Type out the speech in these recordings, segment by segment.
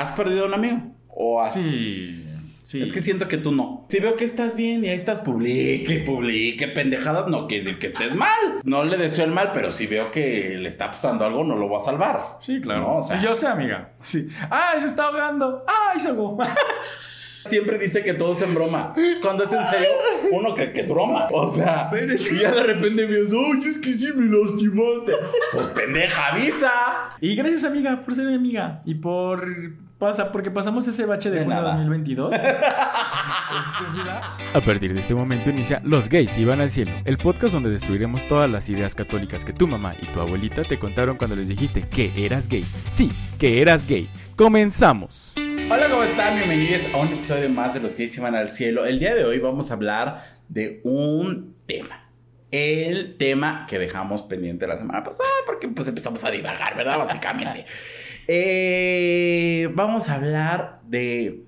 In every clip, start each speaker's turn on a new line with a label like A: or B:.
A: ¿Has perdido a un amigo? ¿O has...
B: Sí. Sí.
A: Es que siento que tú no. Si veo que estás bien y ahí estás, publique, publique, pendejadas, no quiere decir que estés mal. No le deseo el mal, pero si veo que le está pasando algo, no lo voy a salvar.
B: Sí, claro.
A: No, o sea-
B: Yo sé, amiga. Sí. ¡Ay, se está ahogando! ¡Ay, se ahogó!
A: Siempre dice que todo es en broma. Cuando es en serio, uno cree que es broma. O sea, y ya de repente me dices, ¡ay, es que sí me lastimaste! Pues pendeja, avisa.
B: y gracias, amiga, por ser mi amiga. Y por. Pasa, porque pasamos ese bache de,
A: De
B: junio
A: nada.
B: 2022.
C: A partir de este momento inicia Los gays iban al cielo, el podcast donde destruiremos todas las ideas católicas que tu mamá y tu abuelita te contaron cuando les dijiste que eras gay. Sí, que eras gay. Comenzamos.
A: Hola, ¿cómo están? Bienvenidos a un episodio más de Los se van al cielo. El día de hoy vamos a hablar de un tema. El tema que dejamos pendiente la semana pasada porque pues empezamos a divagar, ¿verdad? Básicamente. Eh, vamos a hablar de,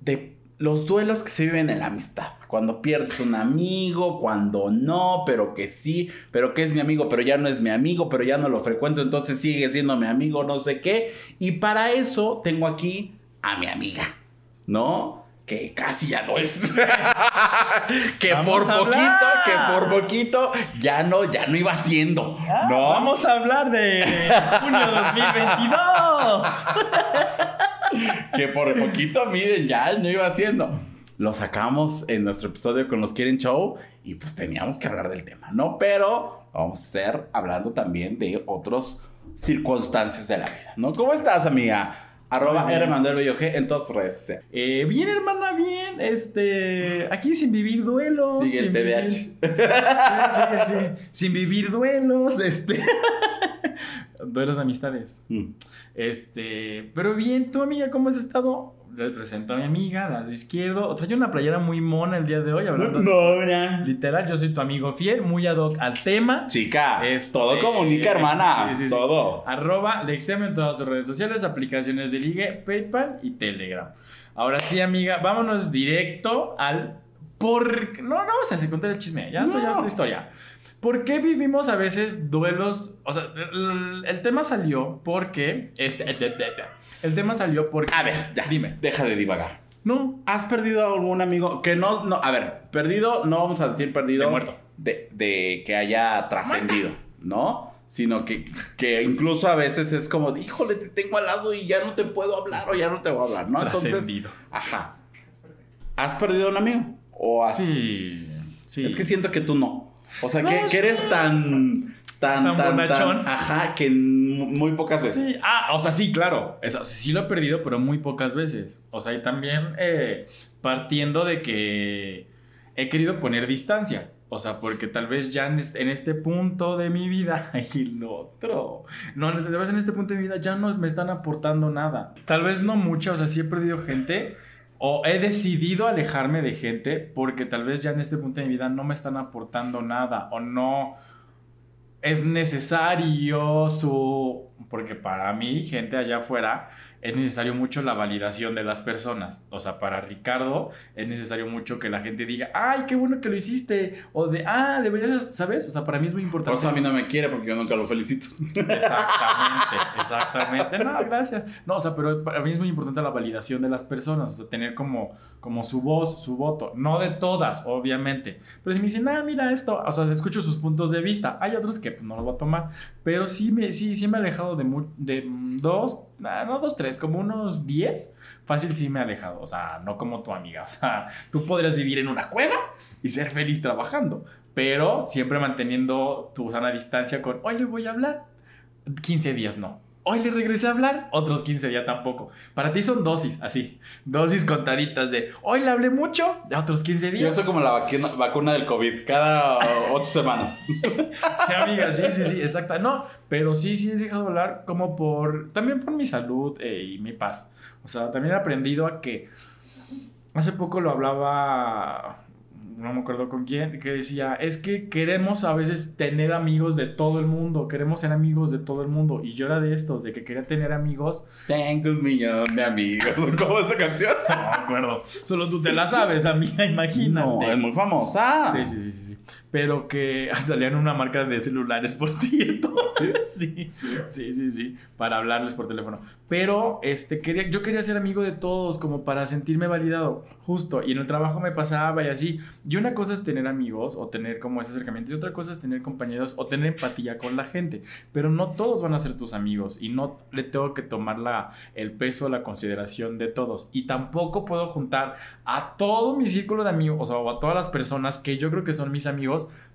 A: de los duelos que se viven en la amistad. Cuando pierdes un amigo, cuando no, pero que sí, pero que es mi amigo, pero ya no es mi amigo, pero ya no lo frecuento, entonces sigue siendo mi amigo, no sé qué. Y para eso tengo aquí a mi amiga, ¿no? Que casi ya no es. que
B: Vamos
A: por poquito, que por poquito ya no, ya no iba siendo. ¿No?
B: Vamos a hablar de junio 2022.
A: que por poquito, miren, ya no iba haciendo. Lo sacamos en nuestro episodio con los Quieren Show y pues teníamos que hablar del tema, ¿no? Pero vamos a estar hablando también de otras circunstancias de la vida, ¿no? ¿Cómo estás, amiga? Arroba. R. Manuel en todas sus redes.
B: Eh, bien, hermana, bien. Este. Aquí sin vivir duelos.
A: Sigue el TDAH.
B: vivir- Sí, sí, sí. Sin vivir duelos. Este. duelos de amistades.
A: Mm.
B: Este. Pero bien, tú, amiga, ¿cómo has estado? Le presento a mi amiga, lado izquierdo. Trae una playera muy mona el día de hoy, hablando.
A: Mona.
B: Literal, yo soy tu amigo fiel, muy ad hoc al tema.
A: Chica,
B: Este,
A: todo comunica, hermana.
B: sí, sí, sí.
A: Todo.
B: Arroba Lexem en todas sus redes sociales, aplicaciones de ligue, PayPal y Telegram. Ahora sí, amiga, vámonos directo al por No, no vamos a contar el chisme, ya eso ya es
A: No.
B: historia. ¿Por qué vivimos a veces duelos? O sea, el, el tema salió porque. Este, el tema salió porque.
A: A ver, ya.
B: Dime.
A: Deja de divagar.
B: No.
A: ¿Has perdido a algún amigo que no, no, a ver, perdido, no vamos a decir perdido
B: De muerto.
A: de, de que haya trascendido, ¿no? Sino que, que incluso a veces es como, híjole, te tengo al lado y ya no te puedo hablar o ya no te voy a hablar, ¿no? Entonces,
B: Trascendido.
A: ajá. ¿Has perdido a un amigo? ¿O has...
B: Sí, sí.
A: Es que siento que tú no. O sea,
B: No,
A: que, eres tan, tan,
B: Tan
A: tan, tan,
B: bonachón.
A: ajá, que muy pocas veces.
B: Sí, ah, o sea, sí, claro. Es- sí lo he perdido, pero muy pocas veces. O sea, y también eh, partiendo de que he querido poner distancia. O sea, porque tal vez ya en este, en este punto de mi vida, y lo otro, no, tal vez en este punto de mi vida ya no me están aportando nada. Tal vez no mucha, o sea, sí he perdido gente o he decidido alejarme de gente porque tal vez ya en este punto de mi vida no me están aportando nada o no es necesario su... Porque para mí, gente allá afuera, es necesario mucho la validación de las personas. O sea, para Ricardo es necesario mucho que la gente diga, ay, qué bueno que lo hiciste. O de, ah, deberías, ¿sabes? O sea, para mí es muy
A: Por
B: importante.
A: eso a mí no me quiere porque yo nunca lo felicito.
B: Exactamente, exactamente. No, gracias. No, o sea, pero para mí es muy importante la validación de las personas, o sea, tener como, como su voz, su voto. No de todas, obviamente. Pero si me dicen, ah, mira esto, o sea, escucho sus puntos de vista. Hay otros que pues, no los voy a tomar. Pero sí me, sí, sí me he alejado de, de dos, ah, no dos, tres, como unos diez. Fácil sí me he alejado, o sea, no como tu amiga. O sea, tú podrías vivir en una cueva y ser feliz trabajando. Pero siempre manteniendo tu sana distancia con, hoy le voy a hablar. 15 días no. Hoy le regresé a hablar, otros 15 días tampoco. Para ti son dosis, así. Dosis contaditas de hoy le hablé mucho, de otros 15
A: Yo
B: días.
A: soy como la vacuna, vacuna del COVID, cada ocho semanas.
B: Sí, amiga, sí, sí, sí, exacta. No, pero sí, sí he dejado de hablar como por. También por mi salud eh, y mi paz. O sea, también he aprendido a que. Hace poco lo hablaba. No me acuerdo con quién, que decía, es que queremos a veces tener amigos de todo el mundo, queremos ser amigos de todo el mundo. Y yo era de estos, de que quería tener amigos
A: Tengo un millón de amigos. ¿Cómo es esta canción?
B: No me acuerdo. Solo tú te la sabes, amiga, imagínate.
A: No, es muy famosa.
B: Sí, sí, sí, sí, sí. Pero que salían una marca de celulares, por cierto.
A: ¿Sí?
B: sí, sí, sí, sí, para hablarles por teléfono. Pero este, quería, yo quería ser amigo de todos, como para sentirme validado, justo. Y en el trabajo me pasaba y así. Y una cosa es tener amigos o tener como ese acercamiento, y otra cosa es tener compañeros o tener empatía con la gente. Pero no todos van a ser tus amigos y no le tengo que tomar la, el peso, la consideración de todos. Y tampoco puedo juntar a todo mi círculo de amigos, o sea, o a todas las personas que yo creo que son mis amigos,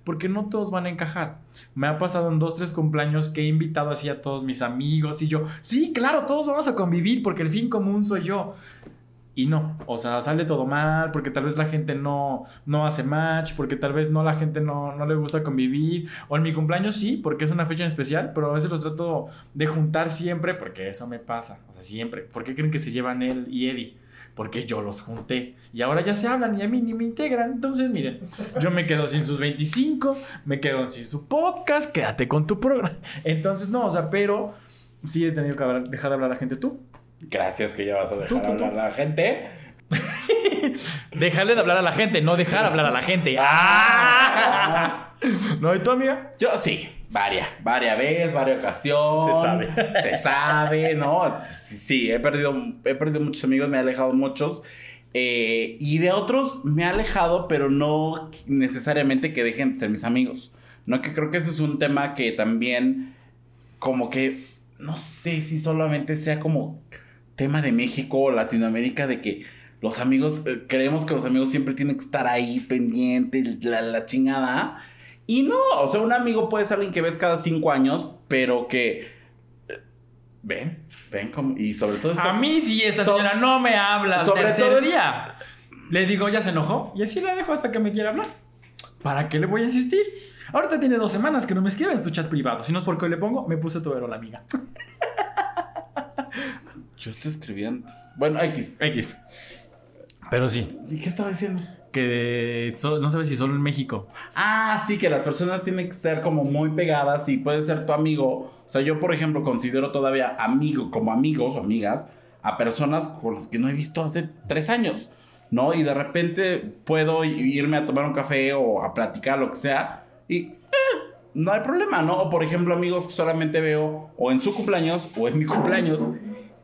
B: porque no todos van a encajar. Me ha pasado en dos, tres cumpleaños que he invitado así a todos mis amigos y yo, sí, claro, todos vamos a convivir porque el fin común soy yo. Y no, o sea, sale todo mal porque tal vez la gente no, no hace match, porque tal vez no la gente no, no le gusta convivir. O en mi cumpleaños sí, porque es una fecha en especial, pero a veces los trato de juntar siempre porque eso me pasa. O sea, siempre. ¿Por qué creen que se llevan él y Eddie? Porque yo los junté. Y ahora ya se hablan y a mí ni me integran. Entonces, miren, yo me quedo sin sus 25, me quedo sin su podcast, quédate con tu programa. Entonces, no, o sea, pero sí he tenido que hablar- dejar de hablar a la gente tú.
A: Gracias que ya vas a dejar
B: Tú, tú, tú.
A: hablar a la gente.
B: Dejarle de hablar a la gente, no dejar hablar a la gente. ¡Ah! ¿No? ¿Y tu amiga?
A: Yo sí, varias, varias veces, varias ocasiones.
B: Se sabe.
A: Se sabe, ¿no? Sí, sí, he perdido, he perdido muchos amigos, me he alejado muchos. Eh, y de otros me he alejado, pero no necesariamente que dejen de ser mis amigos. No, que creo que ese es un tema que también, como que, no sé si solamente sea como tema de México o Latinoamérica, de que los amigos, eh, creemos que los amigos siempre tienen que estar ahí pendientes, la, la chingada. Y no, o sea, un amigo puede ser alguien que ves cada cinco años, pero que... eh, Ven, ven como... Y sobre todo...
B: A mí sí, esta
A: So-
B: señora no me habla
A: sobre
B: tercer
A: todo-
B: día. Le digo, ya se enojó. Y así la dejo hasta que me quiera hablar. ¿Para qué le voy a insistir? Ahorita tiene dos semanas que no me escribe en su chat privado. Si no es porque hoy le pongo, me puse tu la amiga.
A: Yo te escribí antes. Bueno, X.
B: X. Pero sí,
A: ¿Y qué estaba diciendo?
B: Que no sabes si solo en México.
A: Ah, sí, que las personas tienen que estar como muy pegadas y puede ser tu amigo. O sea, yo, por ejemplo, considero todavía amigo, como amigos o amigas, a personas con las que no he visto hace tres años, ¿no? Y de repente puedo irme a tomar un café o a platicar, lo que sea, y eh, no hay problema, ¿no? O, por ejemplo, amigos que solamente veo o en su cumpleaños o en mi cumpleaños,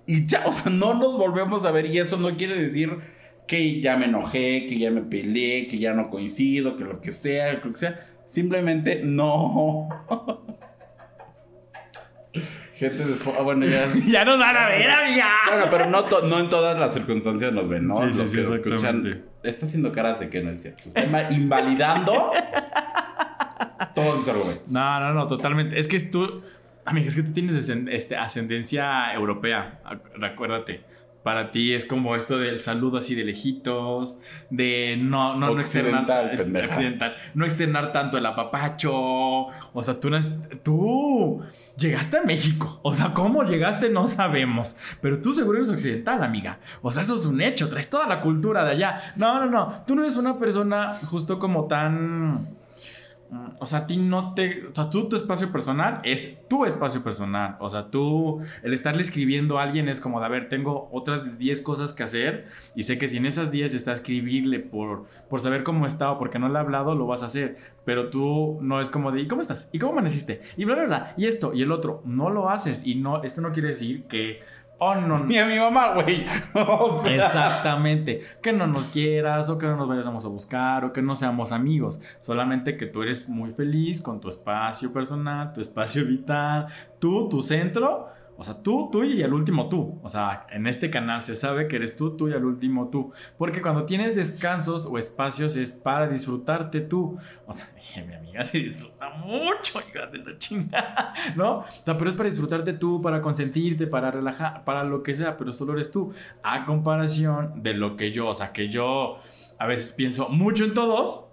A: y ya, o sea, no nos volvemos a ver, y eso no quiere decir que ya me enojé, que ya me peleé, que ya no coincido, que lo que sea, lo que sea. Simplemente no. Gente después. Ah, bueno, ya.
B: ya nos van a ver, amiga.
A: Bueno, pero no, to- no en todas las circunstancias nos ven, ¿no?
B: Sí, sí,
A: Los
B: sí,
A: que escuchan. Está haciendo caras de que no es cierto. Está inva- invalidando todos mis argumentos.
B: No, no, no, totalmente. Es que tú, amiga, es que tú tienes este, ascendencia europea, ac- recuérdate. Para ti es como esto del saludo así de lejitos, de no, no, no externar,
A: occidental,
B: no externar tanto el apapacho. O sea, tú, tú llegaste a México. O sea, cómo llegaste no sabemos. Pero tú seguro eres occidental, amiga. O sea, eso es un hecho. Traes toda la cultura de allá. No, no, no. Tú no eres una persona justo como tan... Mm, O sea, a ti no te. O sea, tú, tu espacio personal es tu espacio personal. O sea, tú, el estarle escribiendo a alguien es como de, a ver, tengo otras 10 cosas que hacer y sé que si en esas 10 está escribirle por, por saber cómo está o porque no le ha hablado, lo vas a hacer. Pero tú no es como de, ¿y cómo estás? ¿Y cómo amaneciste? Y bla, bla, bla. Y esto y el otro. No lo haces. Y no, esto no quiere decir que. Oh, no.
A: Ni a mi mamá, güey. O sea,
B: Exactamente. Que no nos quieras o que no nos vayamos a buscar o que no seamos amigos. Solamente que tú eres muy feliz con tu espacio personal, tu espacio vital, tú, tu centro. O sea, tú, tú y al último tú. O sea, en este canal se sabe que eres tú, tú y al último tú. Porque cuando tienes descansos o espacios es para disfrutarte tú. O sea, dije, mi amiga se disfruta mucho, hija de la chingada, ¿no? O sea, pero es para disfrutarte tú, para consentirte, para relajar, para lo que sea, pero solo eres tú. A comparación de lo que yo, o sea, que yo a veces pienso mucho en todos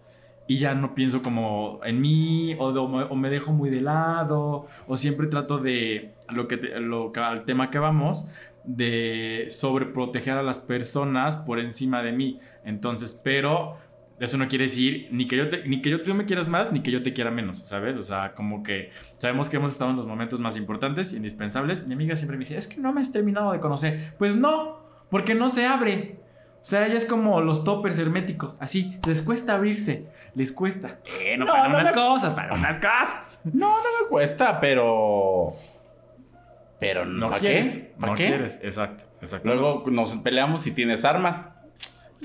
B: y ya no pienso como en mí me- o me dejo muy de lado o siempre trato de lo que te- lo al tema que vamos de sobreproteger a las personas por encima de mí entonces pero eso no quiere decir ni que yo te, ni que yo tú me quieras más ni que yo te quiera menos sabes o sea como que sabemos que hemos estado en los momentos más importantes e indispensables mi amiga siempre me dice es que no me has terminado de conocer pues no porque no se abre O sea, ya es como los toppers herméticos. Así, les cuesta abrirse. Les cuesta. Eh, no,
A: No,
B: para
A: no
B: unas
A: me-
B: cosas, para unas cosas.
A: No, no me cuesta, pero. Pero
B: No
A: ¿para
B: quieres.
A: qué? ¿Para
B: no
A: qué?
B: quieres, exacto, exacto.
A: Luego nos peleamos si tienes armas.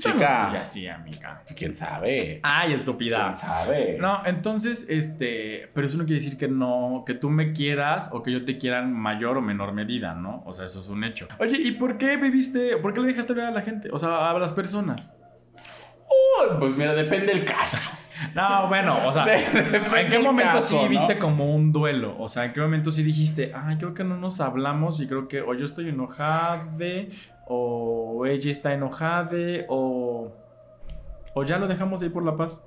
B: No
A: Chica.
B: soy así, amiga.
A: ¿Quién sabe?
B: Ay,
A: ¿Quién
B: estúpida.
A: sabe?
B: No, entonces, este, pero eso no quiere decir que no, que tú me quieras o que yo te quiera en mayor o menor medida, ¿no? O sea, eso es un hecho. Oye, ¿y por qué viviste, por qué le dejaste hablar a la gente? O sea, a las personas.
A: Pues mira, depende del caso.
B: No, bueno, o sea, ¿en qué momento
A: caso,
B: sí
A: ¿no?
B: viste como un duelo? O sea, ¿en qué momento sí dijiste, ay, creo que no nos hablamos y creo que o yo estoy enojada o ella está enojada o, o ya lo dejamos ahí por la paz?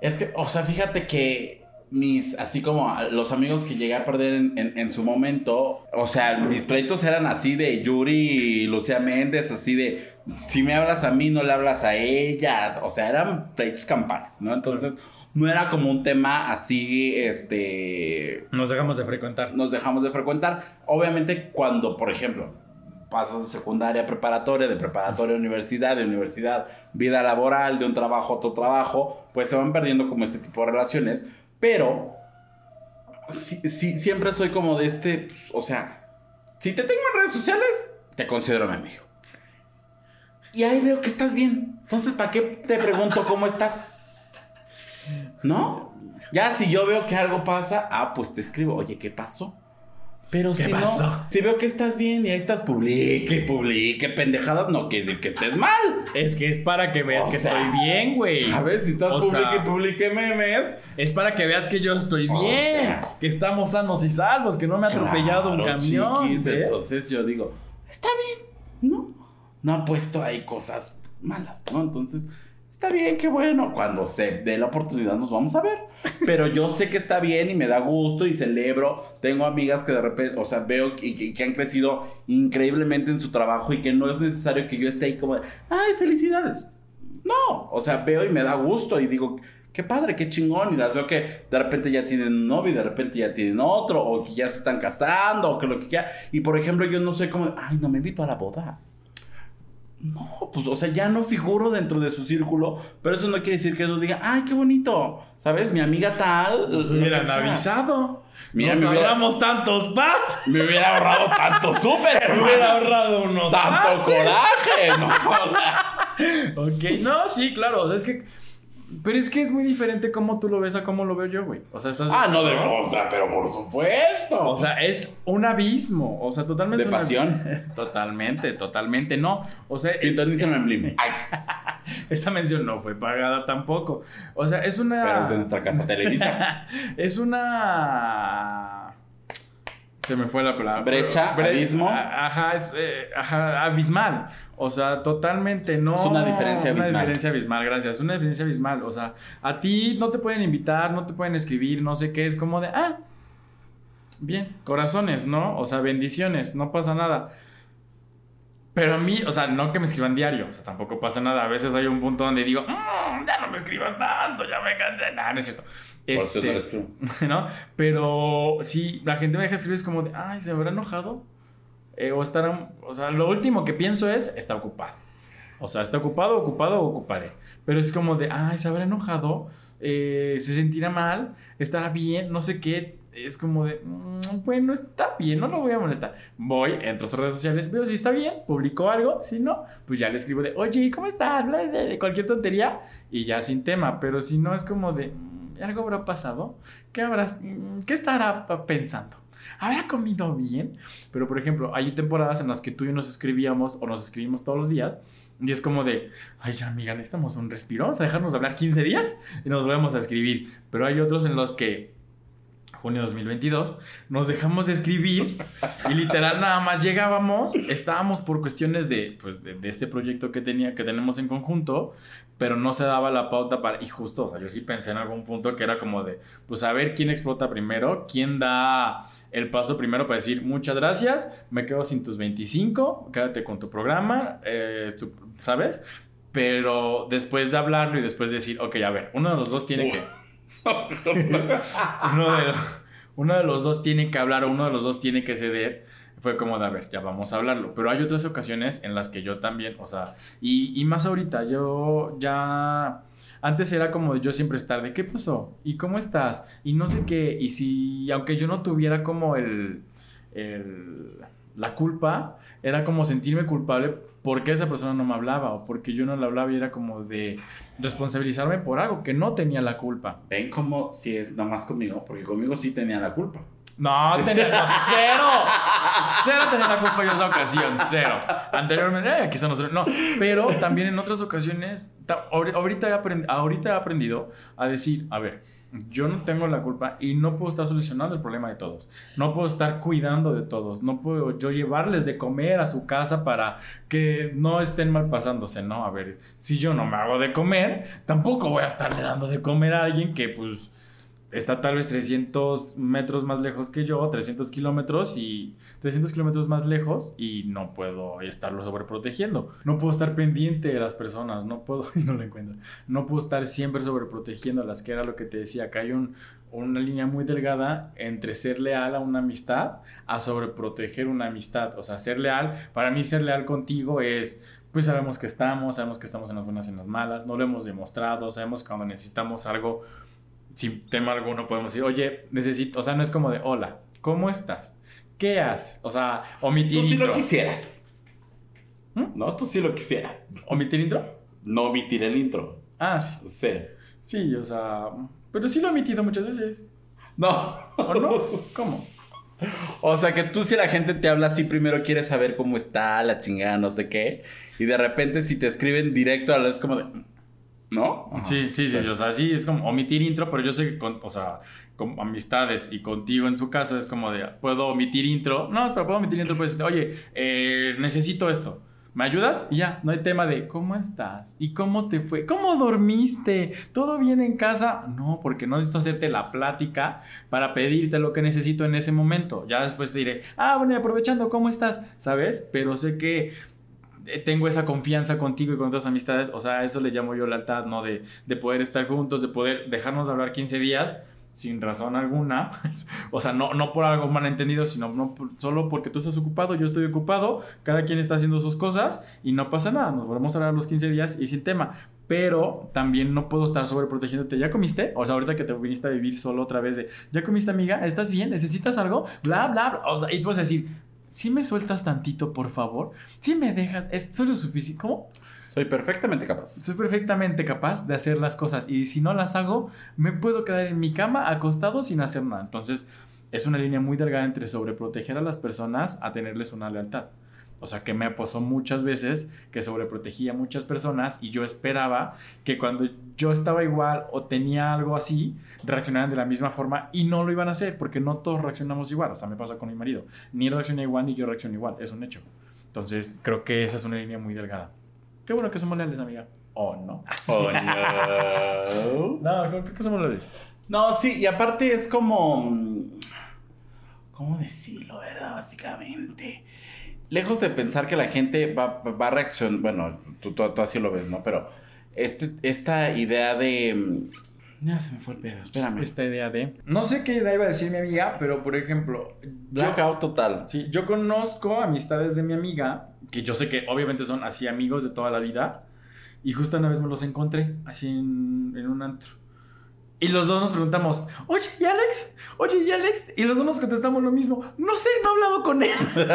A: Es que, o sea, fíjate que mis, así como los amigos que llegué a perder en, en- en su momento, o sea, mis pleitos eran así de Yuri y Lucía Méndez, así de, si me hablas a mí, no le hablas a ellas, o sea, eran pleitos campales, ¿no? Entonces, no era como un tema así, este,
B: Nos dejamos de frecuentar.
A: nos dejamos de frecuentar. Obviamente, cuando, por ejemplo, pasas de secundaria a preparatoria, de preparatoria a universidad, de universidad, vida laboral, de un trabajo a otro trabajo, pues se van perdiendo como este tipo de relaciones. Pero, sí, sí, siempre soy como de este, pues, o sea, si te tengo en redes sociales, te considero mi amigo. Y ahí veo que estás bien. Entonces, ¿para qué te pregunto cómo estás? ¿No? Ya si yo veo que algo pasa, ah, pues te escribo, oye, ¿qué pasó? Pero
B: ¿Qué
A: si
B: pasó?
A: no, si veo que estás bien y ahí estás, publique, publique, pendejadas, no quiere decir que estés mal.
B: Es que es para que veas
A: O
B: que
A: sea,
B: estoy bien, güey.
A: ¿Sabes? Si estás
B: O
A: publique,
B: sea,
A: publique memes.
B: Es para que veas que yo estoy bien,
A: sea.
B: que estamos sanos y salvos, que no me ha atropellado un camión.
A: entonces yo digo, está bien, ¿no? No ha puesto ahí cosas malas, ¿no? Entonces, está bien, qué bueno. Cuando se dé la oportunidad nos vamos a ver. Pero yo sé que está bien y me da gusto y celebro. Tengo amigas que de repente, o sea, veo que, que- han crecido increíblemente en su trabajo y que no es necesario que yo esté ahí como de, ay, felicidades. No, o sea, veo y me da gusto y digo, qué padre, qué chingón. Y las veo que de repente ya tienen un novio y de repente ya tienen otro, o que ya se están casando, o que lo que quiera. Y por ejemplo, yo no soy como, ay, no me invito a la boda. No, pues, o sea, ya no figuro dentro de su círculo, pero eso no quiere decir que no diga, ay, qué bonito, ¿sabes? Mi amiga tal.
B: Pues
A: que
B: hubieran avisado.
A: Mira,
B: Nos
A: me hubiera-
B: ahorramos tantos paz.
A: Me hubiera ahorrado tanto súper,
B: Me hubiera ahorrado unos
A: Tanto
B: pases.
A: coraje, ¿no? O sea,
B: Ok, no, sí, claro. Es que. Pero es que es muy diferente cómo tú lo ves a cómo lo veo yo, güey. O sea, estás.
A: ah, no de o sea, pero por supuesto.
B: O sea, es un abismo. O sea, totalmente.
A: De pasión.
B: Totalmente, totalmente. No. O sea,
A: Sí,
B: es-
A: en Blim. Ay, sí.
B: esta mención no fue pagada tampoco. O sea, es una.
A: Pero es de nuestra casa Televisa.
B: es una. Se me fue la palabra.
A: Brecha,
B: Bre-
A: abismo.
B: Ajá, es, eh, ajá, abismal. O sea, totalmente no.
A: Es una diferencia
B: Una
A: abismal.
B: diferencia abismal, gracias. Una diferencia abismal. O sea, a ti no te pueden invitar, no te pueden escribir, no sé qué. Es como de, ah, bien, corazones, ¿no? O sea, bendiciones, no pasa nada. Pero a mí, o sea, no que me escriban diario, o sea, tampoco pasa nada. A veces hay un punto donde digo, "Mm, ya no me escribas tanto, ya me cansé. Nah, no es cierto.
A: Por eso no
B: Este. ¿no? Pero si la gente me deja escribir es como de, ay, ¿se habrá enojado? Eh, o estará, o sea, lo último que pienso es, está ocupado. O sea, está ocupado, ocupado o ocupade. Pero es como de, ay, ¿se habrá enojado? Eh, ¿Se sentirá mal? ¿Estará bien? No sé qué. Es como de, "Mm, bueno, está bien, no lo voy a molestar. Voy, entro a sus redes sociales, veo si está bien, publico algo. Si no, pues ya le escribo de, oye, ¿cómo estás? Bla, bla, cualquier tontería y ya sin tema. Pero si no, es como de, "Mm, ¿algo habrá pasado? ¿Qué habrás, mm, qué estará pensando? ¿Habrá comido bien? Pero, por ejemplo, hay temporadas en las que tú y yo nos escribíamos o nos escribimos todos los días. Y es como de, ay, ya, amiga, necesitamos un respiro. Vamos a dejarnos de hablar 15 días y nos volvemos a escribir. Pero hay otros en los que, junio de 2022, nos dejamos de escribir y literal nada más llegábamos. Estábamos por cuestiones de, pues, de, de este proyecto que, tenía, que tenemos en conjunto, pero no se daba la pauta para. Y justo, o sea, yo sí pensé en algún punto que era como de, pues a ver quién explota primero, quién da el paso primero para decir muchas gracias, me quedo sin tus 25, quédate con tu programa, eh, tu- ¿sabes? Pero después de hablarlo y después de decir, ok, a ver, uno de los dos tiene que. Uno, de, uno de los dos tiene que hablar o uno de los dos tiene que ceder. fue como de, a ver, ya vamos a hablarlo. Pero hay otras ocasiones en las que yo también, o sea, y, y más ahorita, yo ya... Antes era como yo siempre estar de, ¿qué pasó? ¿Y cómo estás? Y no sé qué. Y si, aunque yo no tuviera como el, el la culpa, era como sentirme culpable porque esa persona no me hablaba o porque yo no le hablaba y era como de responsabilizarme por algo que no tenía la culpa.
A: Ven como si es nomás conmigo, porque conmigo sí tenía la culpa.
B: No, tenía no, cero. Cero tenía la culpa en esa ocasión, cero. Anteriormente, eh, están los No, pero también en otras ocasiones, he, ahorita he aprendido a decir, a ver, yo no tengo la culpa y no puedo estar solucionando el problema de todos. No puedo estar cuidando de todos. No puedo yo llevarles de comer a su casa para que no estén mal pasándose. No, a ver, si yo no me hago de comer, tampoco voy a estarle dando de comer a alguien que pues está tal vez 300 metros más lejos que yo, 300 kilómetros y 300 kilómetros más lejos y no puedo estarlo sobreprotegiendo. No puedo estar pendiente de las personas, no puedo, y no lo encuentro, no puedo estar siempre sobreprotegiéndolas, que era lo que te decía, que hay un, una línea muy delgada entre ser leal a una amistad a sobreproteger una amistad. O sea, ser leal, para mí ser leal contigo es pues sabemos que estamos, sabemos que estamos en las buenas y en las malas, no lo hemos demostrado, sabemos que cuando necesitamos algo, sin tema alguno podemos decir, oye, necesito, o sea, no es como de, hola, ¿cómo estás? ¿Qué haces? O sea, omitir
A: Tú sí
B: intro.
A: lo quisieras.
B: ¿Mm?
A: No, tú sí lo quisieras.
B: ¿Omitir intro?
A: No omitir el intro.
B: Ah, sí.
A: Sí.
B: Sí, o sea, pero sí lo he omitido muchas veces.
A: No.
B: ¿O no? ¿Cómo?
A: O sea, que tú si la gente te habla así, primero quieres saber cómo está, la chingada, no sé qué. Y de repente si te escriben directo a la vez como de... ¿No? Ajá.
B: Sí, sí, sí, sí, o sea, sí, es como omitir intro, pero yo sé que con, o sea, con amistades y contigo en su caso es como de, puedo omitir intro, no, pero puedo omitir intro, pues, oye, eh, necesito esto, ¿me ayudas? Y ya, no hay tema de, ¿cómo estás? ¿Y cómo te fue? ¿Cómo dormiste? ¿Todo bien en casa? No, porque no necesito hacerte la plática para pedirte lo que necesito en ese momento, ya después te diré, ah, bueno, y aprovechando, ¿cómo estás? ¿Sabes? Pero sé que tengo esa confianza contigo y con otras amistades, o sea, eso le llamo yo lealtad, ¿no? De, de poder estar juntos, de poder dejarnos de hablar 15 días sin razón alguna, o sea, no, no por algo malentendido, sino no solo porque tú estás ocupado, yo estoy ocupado, cada quien está haciendo sus cosas y no pasa nada, nos volvemos a hablar los 15 días y sin tema, pero también no puedo estar sobreprotegiéndote, ¿ya comiste? O sea, ahorita que te viniste a vivir solo otra vez ¿ya comiste amiga? ¿Estás bien? ¿Necesitas algo? Bla, bla, bla. o sea, y tú vas a decir, si me sueltas tantito, por favor, si me dejas, es, soy lo suficiente, ¿cómo?
A: Soy perfectamente capaz.
B: Soy perfectamente capaz de hacer las cosas y si no las hago, me puedo quedar en mi cama acostado sin hacer nada. Entonces, es una línea muy delgada entre sobreproteger a las personas a tenerles una lealtad. O sea, que me pasó muchas veces que sobreprotegía a muchas personas y yo esperaba que cuando yo estaba igual o tenía algo así, reaccionaran de la misma forma y no lo iban a hacer porque no todos reaccionamos igual. O sea, me pasa con mi marido. Ni él reacciona igual ni yo reacciono igual. Es un hecho. Entonces, creo que esa es una línea muy delgada. Qué bueno que somos leales, amiga. ¿O no?
A: Oh, no.
B: No, creo creo que somos leales.
A: No, sí, y aparte es como. mm, ¿Cómo decirlo, verdad? Básicamente. Lejos de pensar que la gente va, va a reaccionar. Bueno, tú, tú, tú así lo ves, ¿no? Pero este, esta idea de. mm, Ya se me fue el pedo, espérame.
B: Esta idea de... No sé qué idea iba a decir mi amiga, pero por ejemplo... Yo,
A: Blackout total.
B: sí, yo conozco amistades de mi amiga, que yo sé que obviamente son así amigos de toda la vida, y justo una vez me los encontré, así en, en un antro. Y los dos nos preguntamos, oye, ¿y Alex? Oye, ¿y Alex? Y los dos nos contestamos lo mismo. No sé, no he hablado con él. Entonces,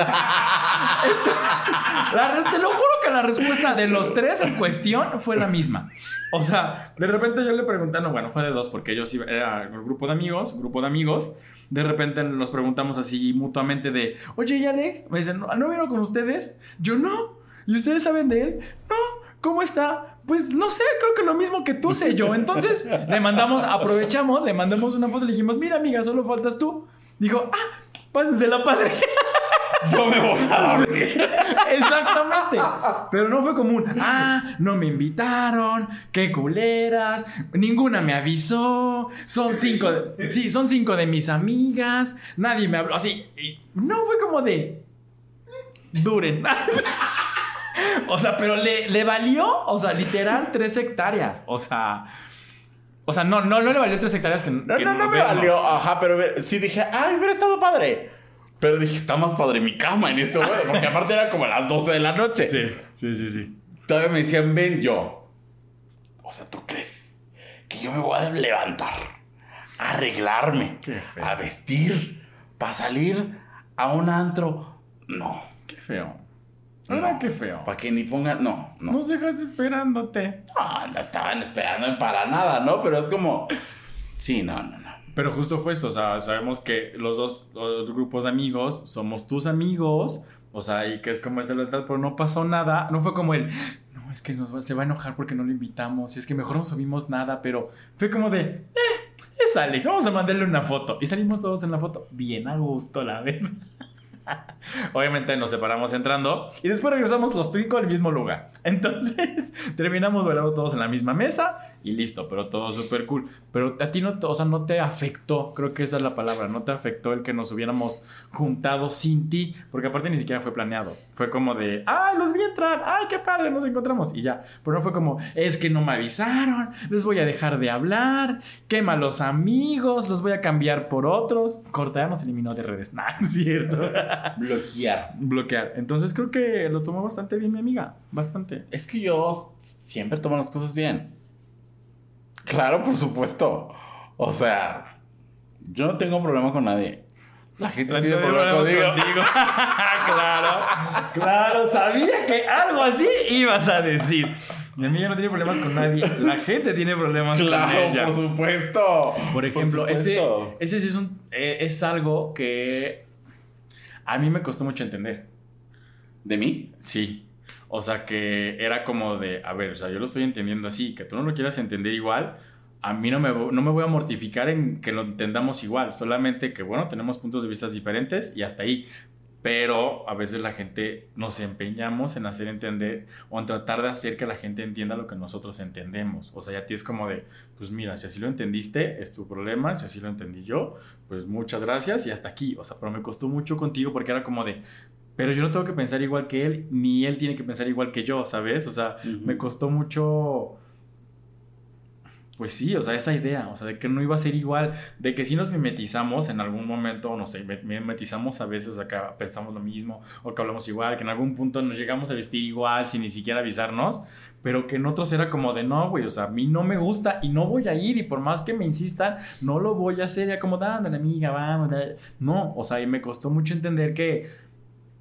B: la te lo juro que la respuesta de los tres en cuestión fue la misma. O sea, de repente yo le pregunté, no, bueno, fue de dos, porque ellos era el grupo de amigos, grupo de amigos. De repente nos preguntamos así mutuamente de, oye, ¿y Alex? Me dicen, ¿no, ¿no vino con ustedes? Yo no. ¿Y ustedes saben de él? No. ¿Cómo está? Pues no sé, creo que lo mismo que tú sé yo. Entonces le mandamos, aprovechamos, le mandamos una foto y le dijimos, mira amiga, solo faltas tú. Dijo, ah, pásensela padre.
A: Yo me voy a dormir.
B: Exactamente. Pero no fue común. Ah, no me invitaron. Qué culeras. Ninguna me avisó. Son cinco. De, sí, son cinco de mis amigas. Nadie me habló. Así. no fue como de. Duren. o sea, pero le, le valió. O sea, literal, tres hectáreas. O sea. O sea, no, no, no le valió tres hectáreas que
A: No, no, no me valió. Ajá, pero sí dije, ay, hubiera estado padre. Pero dije, está más padre mi cama en este momento, porque aparte era como las 12 de la noche.
B: Sí, sí, sí, sí.
A: Todavía me decían, ven yo. O sea, ¿tú crees que yo me voy a levantar, a arreglarme, a vestir, para salir a un antro? No.
B: Qué feo. ¿Verdad?
A: no.
B: Qué feo.
A: Para que ni pongan, no, no.
B: Nos dejaste esperándote.
A: No, no estaban esperando para nada, ¿no? Pero es como, sí, no, no, no.
B: Pero justo fue esto, o sea, sabemos que los dos, los dos grupos de amigos somos tus amigos, o sea, y que es como este lealtad, pero no pasó nada, no fue como el, no, es que nos va- se va a enojar porque no lo invitamos, y es que mejor no subimos nada, pero fue como de, eh, es Alex, vamos a mandarle una foto, y salimos todos en la foto, bien a gusto, la verdad. Obviamente nos separamos entrando y después regresamos los cinco al mismo lugar. Entonces terminamos bailando todos en la misma mesa y listo, pero todo súper cool. Pero a ti no, te- o sea, no te afectó, creo que esa es la palabra, no te afectó el que nos hubiéramos juntado sin ti, porque aparte ni siquiera fue planeado. Fue como de, ay, los vi entrar, ay, qué padre, nos encontramos y ya. Pero no fue como, es que no me avisaron, les voy a dejar de hablar, qué malos amigos, los voy a cambiar por otros. Corta, ya nos eliminó de redes. No es cierto.
A: Bloquear.
B: bloquear. Entonces creo que lo tomó bastante bien mi amiga. Bastante.
A: Es que yo siempre tomo las cosas bien. Claro, por supuesto. O sea, yo no tengo problema con nadie. La gente tiene problema conmigo.
B: contigo. claro, claro. Sabía que algo así ibas a decir. Mi amiga no tiene problemas con nadie. La gente tiene problemas con
A: Claro,
B: ella.
A: por supuesto.
B: Por ejemplo, ese,
A: supuesto.
B: ese sí es, un, eh, es algo que a mí me costó mucho entender.
A: ¿De mí?
B: Sí. O sea, que era como de, a ver, o sea, yo lo estoy entendiendo así, que tú no lo quieras entender igual, a mí no me, no me voy a mortificar en que lo entendamos igual, solamente que, bueno, tenemos puntos de vista diferentes y hasta ahí. Pero a veces la gente nos empeñamos en hacer entender o en tratar de hacer que la gente entienda lo que nosotros entendemos. O sea, ya a ti es como de, pues mira, si así lo entendiste, es tu problema, si así lo entendí yo, pues muchas gracias y hasta aquí. O sea, pero me costó mucho contigo porque era como de, pero yo no tengo que pensar igual que él, ni él tiene que pensar igual que yo, ¿sabes? O sea, me costó mucho... Pues sí, o sea, esa idea, o sea, de que no iba a ser igual, de que si nos mimetizamos en algún momento, no sé, me- mimetizamos a veces, o sea, que pensamos lo mismo, o que hablamos igual, que en algún punto nos llegamos a vestir igual sin ni siquiera avisarnos, pero que en otros era como de no, güey, o sea, a mí no me gusta y no voy a ir, y por más que me insistan, no lo voy a hacer, ya como, dándole, amiga, vamos, da-". no, o sea, y me costó mucho entender que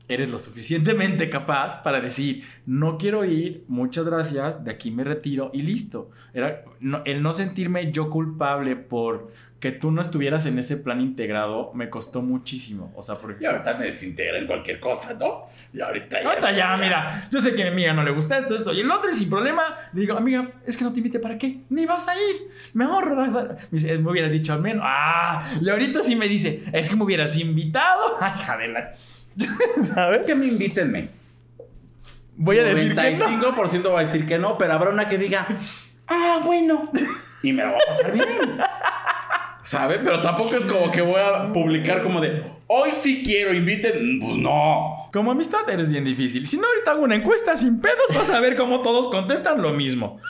B: eres lo suficientemente capaz para decir, no quiero ir, muchas gracias, de aquí me retiro y listo. Era no- el no sentirme yo culpable por que tú no estuvieras en ese plan integrado me costó muchísimo. O sea, por
A: Y ahorita me desintegra en cualquier cosa, ¿no? Y ahorita ya.
B: Ahorita ya, mira, yo sé que a mi amiga no le gusta esto, esto y el otro y sin problema. Le digo, amiga, es que no te invité, ¿para qué? Ni vas a ir. Me ahorro. Me dice, me hubieras dicho al menos. Ah, y ahorita sí me dice, es que me hubieras invitado. Ay, la... ¿Sabes?
A: Es que me invítenme.
B: Voy a decir que no.
A: 95% va a decir que no, pero habrá una que diga, ah, bueno. Y me lo va a pasar bien. ¿Sabe? Pero tampoco es como que voy a publicar como de, hoy sí quiero, inviten. Pues no.
B: Como amistad eres bien difícil. Si no, ahorita hago una encuesta sin pedos, vas a ver cómo todos contestan lo mismo.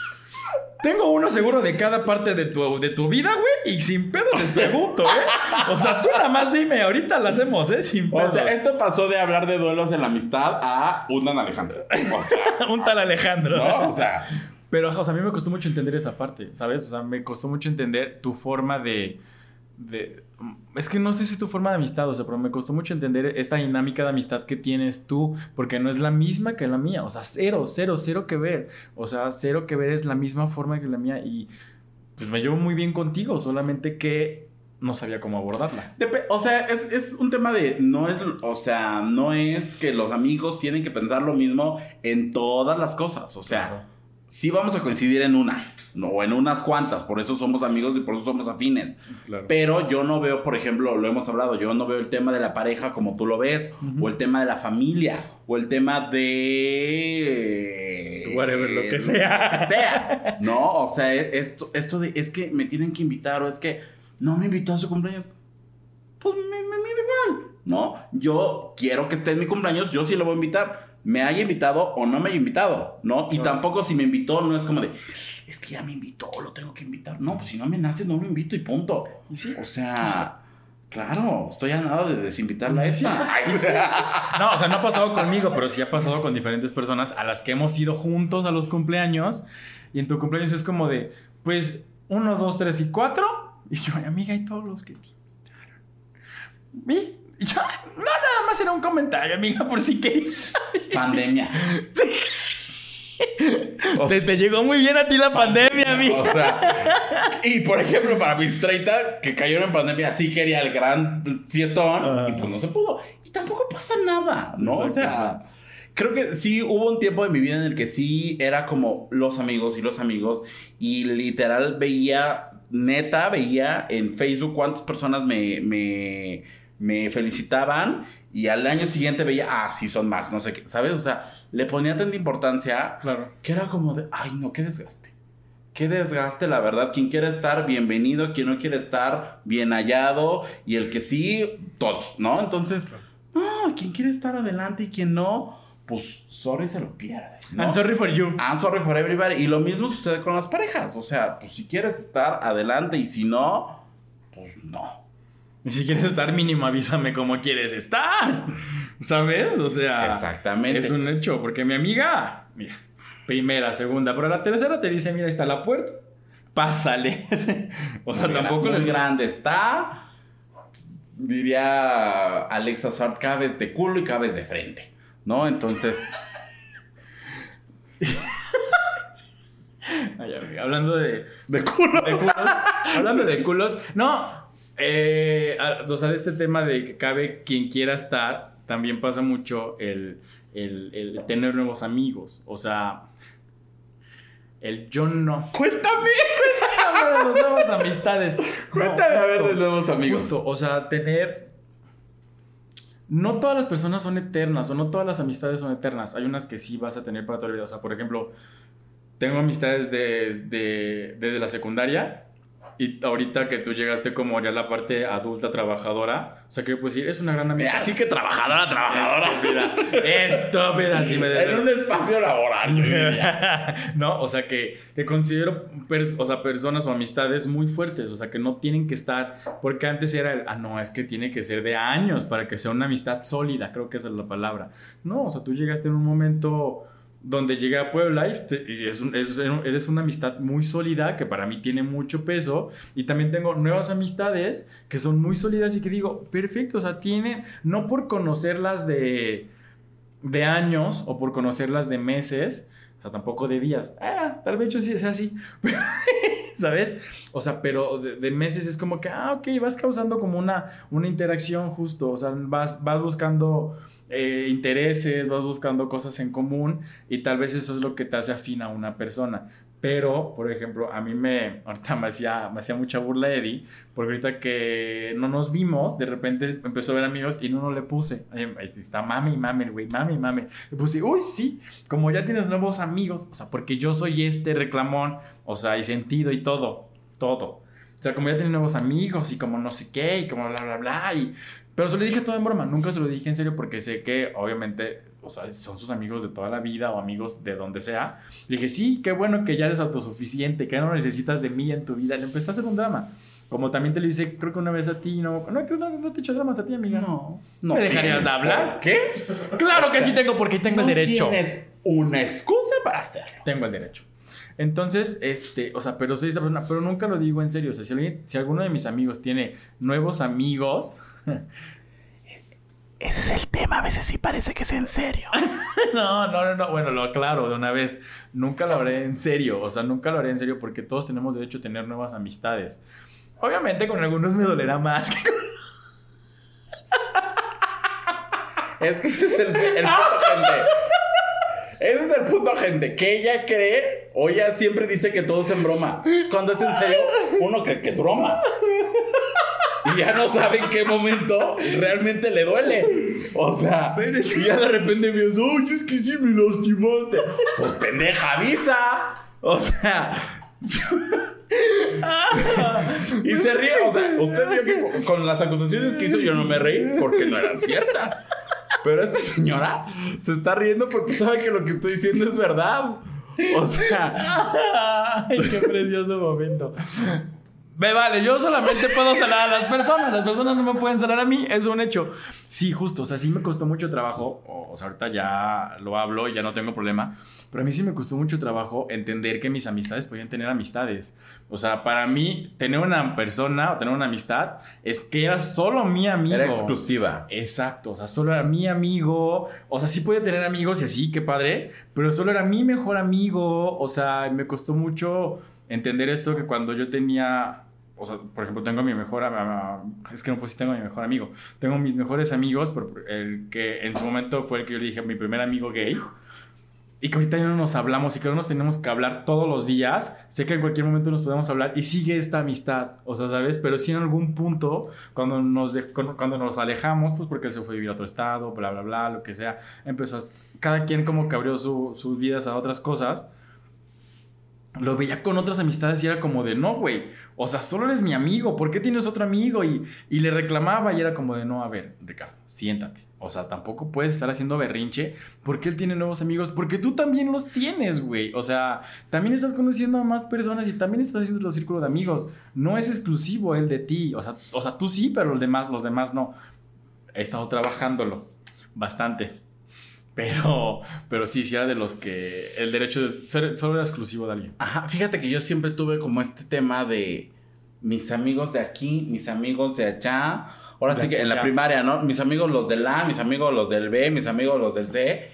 B: Tengo uno seguro de cada parte de tu, de tu vida, güey, y sin pedos les pregunto, ¿eh? O sea, tú nada más dime, ahorita lo hacemos, ¿eh? Sin
A: O
B: pedos.
A: sea, esto pasó de hablar de duelos en la amistad a un Dan Alejandro. O sea,
B: Un tal Alejandro.
A: ¿no? O sea,
B: Pero, o sea, a mí me costó mucho entender esa parte, ¿sabes? O sea, me costó mucho entender tu forma de... de es que no sé si tu forma de amistad, o sea, pero me costó mucho entender esta dinámica de amistad que tienes tú, porque no es la misma que la mía, o sea, cero, cero, cero que ver, o sea, cero que ver es la misma forma que la mía y pues me llevo muy bien contigo, solamente que no sabía cómo abordarla.
A: Dep- o sea, es, es un tema de, no es, o sea, no es que los amigos tienen que pensar lo mismo en todas las cosas. O sea,
B: Claro.
A: sí vamos a coincidir en una, no, o en unas cuantas, por eso somos amigos y por eso somos afines.
B: Claro.
A: Pero yo no veo, por ejemplo, lo hemos hablado, yo no veo el tema de la pareja como tú lo ves, o el tema de la familia, o el tema de...
B: Whatever, lo que sea.
A: Lo que sea. No, o sea, esto, esto de, es que me tienen que invitar, o es que no me invitó a su cumpleaños. Pues me, me, me da igual, ¿no? Yo quiero que esté en mi cumpleaños, yo sí lo voy a invitar. Me haya invitado o no me haya invitado, ¿no? Y tampoco si me invitó, no es como de, es que ya me invitó, lo tengo que invitar. No, pues si no me nace, no lo invito y punto.
B: Sí.
A: O sea, Claro, estoy a nada de desinvitarla a sea,
B: No, o sea, no ha pasado conmigo, pero sí ha pasado con diferentes personas a las que hemos ido juntos a los cumpleaños. Y en tu cumpleaños es como de, pues, uno, dos, tres y cuatro. Y yo, "Ay, amiga, y todos los que te invitaron. Y yo, no, nada más era un comentario, amiga, por si querías.
A: pandemia. O
B: Te, te llegó muy bien a ti la pandemia,
A: O
B: amiga.
A: sea, y por ejemplo, para mis 30 que cayeron en pandemia, sí quería el gran fiestón y pues no se pudo. Y tampoco pasa nada, ¿no? o sea, creo que sí hubo un tiempo de mi vida en el que sí era como los amigos y los amigos y literal veía, neta, veía en Facebook cuántas personas me, me, me felicitaban y al año siguiente veía, ah, sí son más, no sé qué, ¿sabes? O sea, le ponía tanta importancia
B: Claro.
A: que era como de, ay, no, qué desgaste. Qué desgaste, la verdad. Quien quiere estar, bienvenido. Quien no quiere estar, bien hallado. Y el que sí, todos, ¿no? Entonces, no, quien quiere estar adelante y quien no, pues, sorry, se lo pierde. ¿no?
B: I'm sorry for you.
A: I'm sorry for everybody. Y lo mismo sucede con las parejas. O sea, pues si quieres estar adelante y si no, pues no.
B: Y si quieres estar mínimo, avísame cómo quieres estar. ¿Sabes? O sea,
A: Exactamente.
B: es un hecho. Porque mi amiga, mira, primera, segunda, pero la tercera te dice, mira, ahí está la puerta. Pásale. o sea, tampoco
A: muy
B: les
A: grande está. Diría Alexa Sart, cabes de culo y cabes de frente. ¿No? Entonces,
B: Ay, amiga, hablando de,
A: de culo.
B: de culos. hablando de culos. No. Eh, o sea, de este tema de que cabe quien quiera estar, también pasa mucho el, el- el tener nuevos amigos. O sea, el yo no.
A: Cuéntame.
B: Hablo de las nuevas amistades.
A: Cuéntame
B: No,
A: a ver de nuevos amigos.
B: Justo, o sea, tener. No todas las personas son eternas o no todas las amistades son eternas. Hay unas que sí vas a tener para toda la vida. O sea, por ejemplo, tengo amistades desde, desde la secundaria y ahorita que tú llegaste como ya la parte adulta trabajadora, o sea, que pues decir, es una gran amistad.
A: Así que trabajadora, trabajadora.
B: Mira, así me
A: En un espacio laboral, yo diría.
B: no, o sea que, que considero o sea, personas o amistades muy fuertes, o sea que no tienen que estar, porque antes era el, ah, no, es que tiene que ser de años para que sea una amistad sólida, creo que esa es la palabra. No, o sea, tú llegaste en un momento donde llegué a Puebla y, es es- eres una amistad muy sólida que para mí tiene mucho peso y también tengo nuevas amistades que son muy sólidas y que digo, perfecto, o sea, tienen, no por conocerlas de de años o por conocerlas de meses, o sea, tampoco de días. Ah, tal vez yo sí sea así. ¿Sabes? O sea, pero de, de meses es como que, ah, ok, vas causando como una, una interacción justo, o sea, vas, vas buscando eh, intereses, vas buscando cosas en común y tal vez eso es lo que te hace afín a una persona. Pero, por ejemplo, a mí me, ahorita me hacía, me hacía mucha burla Eddie, porque ahorita que no nos vimos, de repente empezó a ver amigos y no, no le puse. Está mami, mami, güey, mami, mami. Le puse, uy, sí, como ya tienes nuevos amigos, o sea, porque yo soy este reclamón, o sea, y sentido y todo, todo. O sea, como ya tienes nuevos amigos y como no sé qué, y como bla, bla, bla. Y... Pero se lo dije todo en broma, nunca se lo dije en serio porque sé que obviamente, o sea, son sus amigos de toda la vida o amigos de donde sea. Le dije, sí, qué bueno que ya eres autosuficiente, que no necesitas de mí en tu vida. Le empecé a hacer un drama. Como también te lo hice, creo que una vez a ti, no, no, creo que no te he hecho dramas a ti, amiga.
A: No, no.
B: ¿Me dejarías de hablar?
A: ¿Qué?
B: Claro que sí tengo, porque tengo el
A: No
B: derecho.
A: Tienes una excusa para hacerlo.
B: Tengo el derecho. Entonces, este, o sea, pero soy esta persona, pero nunca lo digo en serio. O sea, si, alguien- si alguno de mis amigos tiene nuevos amigos,
A: Ese es el tema, a veces sí parece que es en serio.
B: no, no, no, no, bueno, lo aclaro de una vez. Nunca lo haré en serio, o sea, nunca lo haré en serio porque todos tenemos derecho a tener nuevas amistades. Obviamente con algunos me dolerá más que con
A: Es que ese es el, el punto, gente. Ese es el punto, gente. Que ella cree, o ella siempre dice que todo es en broma. Cuando es en serio, uno cree que es broma. Y ya no sabe en qué momento realmente le duele. O sea, y ya de repente me dice, oye, es que sí me lastimaste. Pues pendeja, avisa. O sea. y se ríe. O sea, usted vio que con las acusaciones que hizo yo no me reí porque no eran ciertas. Pero esta señora se está riendo porque sabe que lo que estoy diciendo es verdad. O sea,
B: Ay, qué precioso momento. Me vale, yo solamente puedo sanar a las personas, las personas no me pueden sanar a mí, es un hecho. Sí, justo, o sea, sí me costó mucho trabajo, o sea, ahorita ya lo hablo y ya no tengo problema, pero a mí sí me costó mucho trabajo entender que mis amistades podían tener amistades. O sea, para mí, tener una persona o tener una amistad es que era solo mi amigo.
A: Era exclusiva.
B: Exacto, o sea, solo era mi amigo, o sea, sí podía tener amigos y así, qué padre, pero solo era mi mejor amigo, o sea, me costó mucho entender esto que cuando yo tenía o sea, por ejemplo, tengo mi mejor, es que no pues sí tengo mi mejor amigo, tengo mis mejores amigos, el que en su momento fue el que yo le dije, mi primer amigo gay, y que ahorita ya no nos hablamos y que no nos tenemos que hablar todos los días, sé que en cualquier momento nos podemos hablar y sigue esta amistad, o sea, ¿sabes? Pero sí en algún punto, cuando nos, cuando nos alejamos, pues porque se fue a vivir a otro estado, bla, bla, bla, lo que sea, empezó, a, cada quien como que abrió sus vidas a otras cosas, lo veía con otras amistades y era como de, no, güey, o sea, solo eres mi amigo, ¿por qué tienes otro amigo? Y, y le reclamaba y era como de, no, a ver, Ricardo, siéntate. O sea, tampoco puedes estar haciendo berrinche porque él tiene nuevos amigos, porque tú también los tienes, güey. O sea, también estás conociendo a más personas y también estás haciendo tu círculo de amigos. No es exclusivo el de ti. O sea, o sea tú sí, pero los demás, los demás no. He estado trabajándolo bastante. Pero, pero sí, sí era de los que el derecho de solo era exclusivo de alguien.
A: Ajá, fíjate que yo siempre tuve como este tema de mis amigos de aquí, mis amigos de allá. Ahora sí que en la primaria, ¿no? Mis amigos los del A, mis amigos los del B, mis amigos los del C.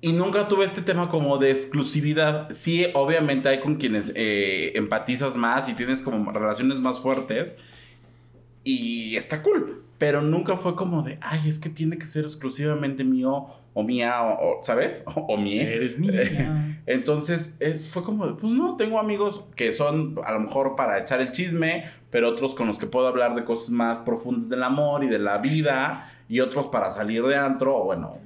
A: Y nunca tuve este tema como de exclusividad. Sí, obviamente hay con quienes eh, empatizas más y tienes como relaciones más fuertes. Y está cool. Pero nunca fue como de, ay, es que tiene que ser exclusivamente mío o mía, o, ¿sabes? O, o
B: Eres mía.
A: Entonces eh, fue como, pues no, tengo amigos que son a lo mejor para echar el chisme, pero otros con los que puedo hablar de cosas más profundas del amor y de la vida, y otros para salir de antro, o bueno,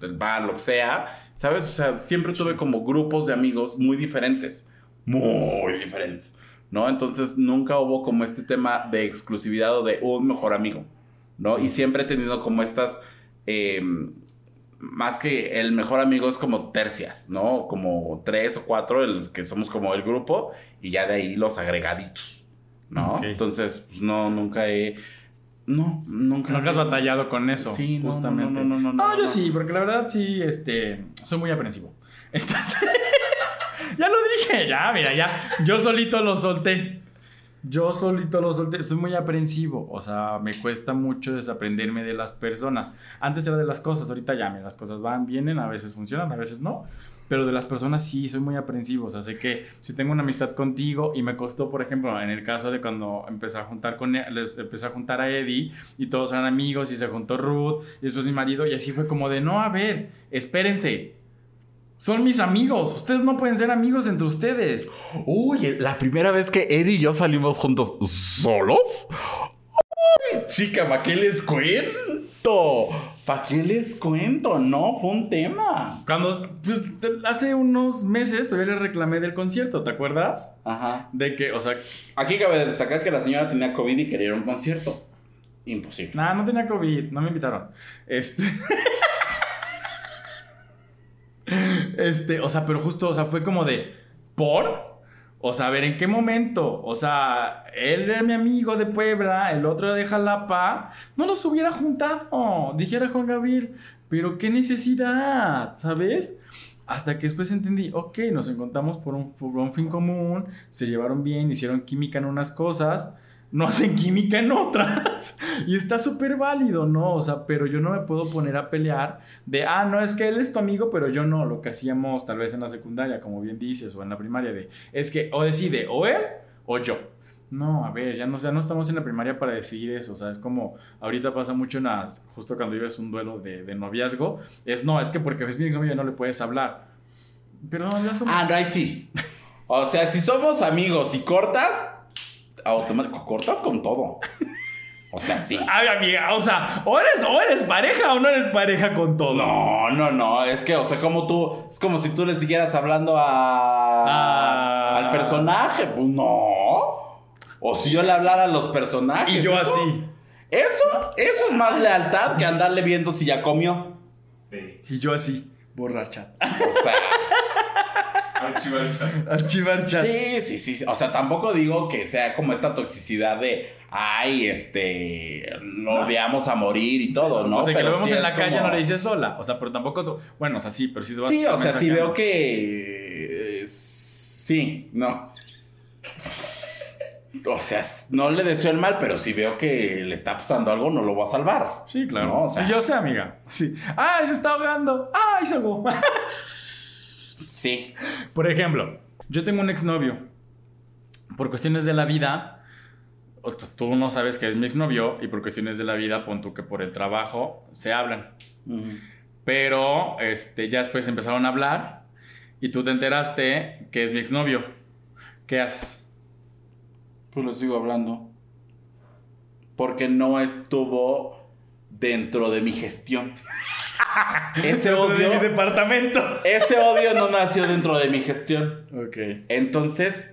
A: del bar, lo que sea, ¿sabes? O sea, siempre tuve como grupos de amigos muy diferentes, muy diferentes, ¿no? Entonces nunca hubo como este tema de exclusividad o de un mejor amigo, ¿no? Y siempre he tenido como estas... Eh, más que el mejor amigo es como tercias, ¿no? Como tres o cuatro, el, que somos como el grupo, y ya de ahí los agregaditos, ¿no? Entonces, pues no, nunca he. No, nunca.
B: Nunca has batallado con eso. Sí, justamente. No, no, no, no. No, yo sí, porque la verdad sí, este. Soy muy aprensivo. Entonces. ya lo dije, ya, mira, ya. Yo solito lo solté. Yo solito lo solté, estoy muy aprensivo, o sea, me cuesta mucho desaprenderme de las personas. Antes era de las cosas, ahorita ya, me, las cosas van, vienen, a veces funcionan, a veces no. Pero de las personas sí, soy muy aprensivo. O sea, sé que si tengo una amistad contigo y me costó, por ejemplo, en el caso de cuando empecé a juntar con e, empecé a juntar a Eddie y todos eran amigos y se juntó Ruth y después mi marido y así fue como de, no, a ver, espérense, son mis amigos. Ustedes no pueden ser amigos entre ustedes.
A: Uy, la primera vez que Eddie y yo salimos juntos solos. Ay, chica, ¿para qué les cuento? ¿Para qué les cuento? No, fue un tema.
B: Cuando, pues, hace unos meses todavía le reclamé del concierto, ¿te acuerdas?
A: Ajá.
B: De que, o sea...
A: Aquí cabe destacar que la señora tenía COVID y quería ir a un concierto. Imposible.
B: Nah, no tenía COVID, no me invitaron. Este... Este, o sea, pero justo, o sea, fue como de, ¿por? O sea, a ver, ¿en qué momento? O sea, él era mi amigo de Puebla, el otro de Jalapa, no los hubiera juntado, dijera Juan Gabriel, pero qué necesidad, ¿sabes? Hasta que después entendí, ok, nos encontramos por un, por un fin común, se llevaron bien, hicieron química en unas cosas, no hacen química en otras. y está súper válido, ¿no? O sea, pero yo no me puedo poner a pelear de, ah, no, es que él es tu amigo, pero yo no. Lo que hacíamos tal vez en la secundaria, como bien dices, o en la primaria, de, es que o decide o él o yo. No, a ver, ya no, ya no estamos en la primaria para decidir eso. O sea, es como ahorita pasa mucho en las, justo cuando vives un duelo de, de noviazgo, es no, es que porque ves mi exnovio no le puedes hablar. Pero no, ya somos.
A: Ah, no, ahí sí. O sea, si somos amigos y cortas, automático, cortas con todo. O sea, sí.
B: Ay, amiga, o sea, o eres, o eres pareja o no eres pareja con todo.
A: No, no, no. Es que, o sea, como tú. Es como si tú le siguieras hablando a.
B: Ah.
A: al personaje. Pues no. O si yo le hablara a los personajes.
B: Y yo
A: eso-
B: así.
A: Eso, eso es más lealtad que andarle viendo si ya comió.
B: Y yo así, borracha.
A: O sea.
B: Archivar chat.
C: Archivar chat.
A: Sí, sí, sí. O sea, tampoco digo que sea como esta toxicidad de, ay, este, lo odiamos a morir y todo, ¿no?
B: O sea, que
A: Pero
B: lo vemos
A: sí
B: en la calle
A: como-
B: no le dices sola. O sea, pero tampoco tú. Bueno, o sea, sí, pero si tú vas
A: Sí, o sea, si veo que... eh, sí, no. O sea, no le deseo el mal, pero si veo que le está pasando algo, no lo voy a salvar.
B: Sí, claro.
A: No, o sea-
B: Y yo sé, amiga. Sí. ¡Ay, se está ahogando! ¡Ay, se ahogó!
A: Sí.
B: Por ejemplo, yo tengo un exnovio. Por cuestiones de la vida, tú- no sabes que es mi exnovio, y por cuestiones de la vida, pon tú que por el trabajo se hablan. Pero este, ya después empezaron a hablar y tú te enteraste que es mi exnovio. ¿Qué haces?
A: Pues lo sigo hablando. Porque no estuvo dentro de mi gestión. Ese odio,
B: departamento.
A: ese odio no nació dentro de mi gestión.
B: Ok.
A: Entonces,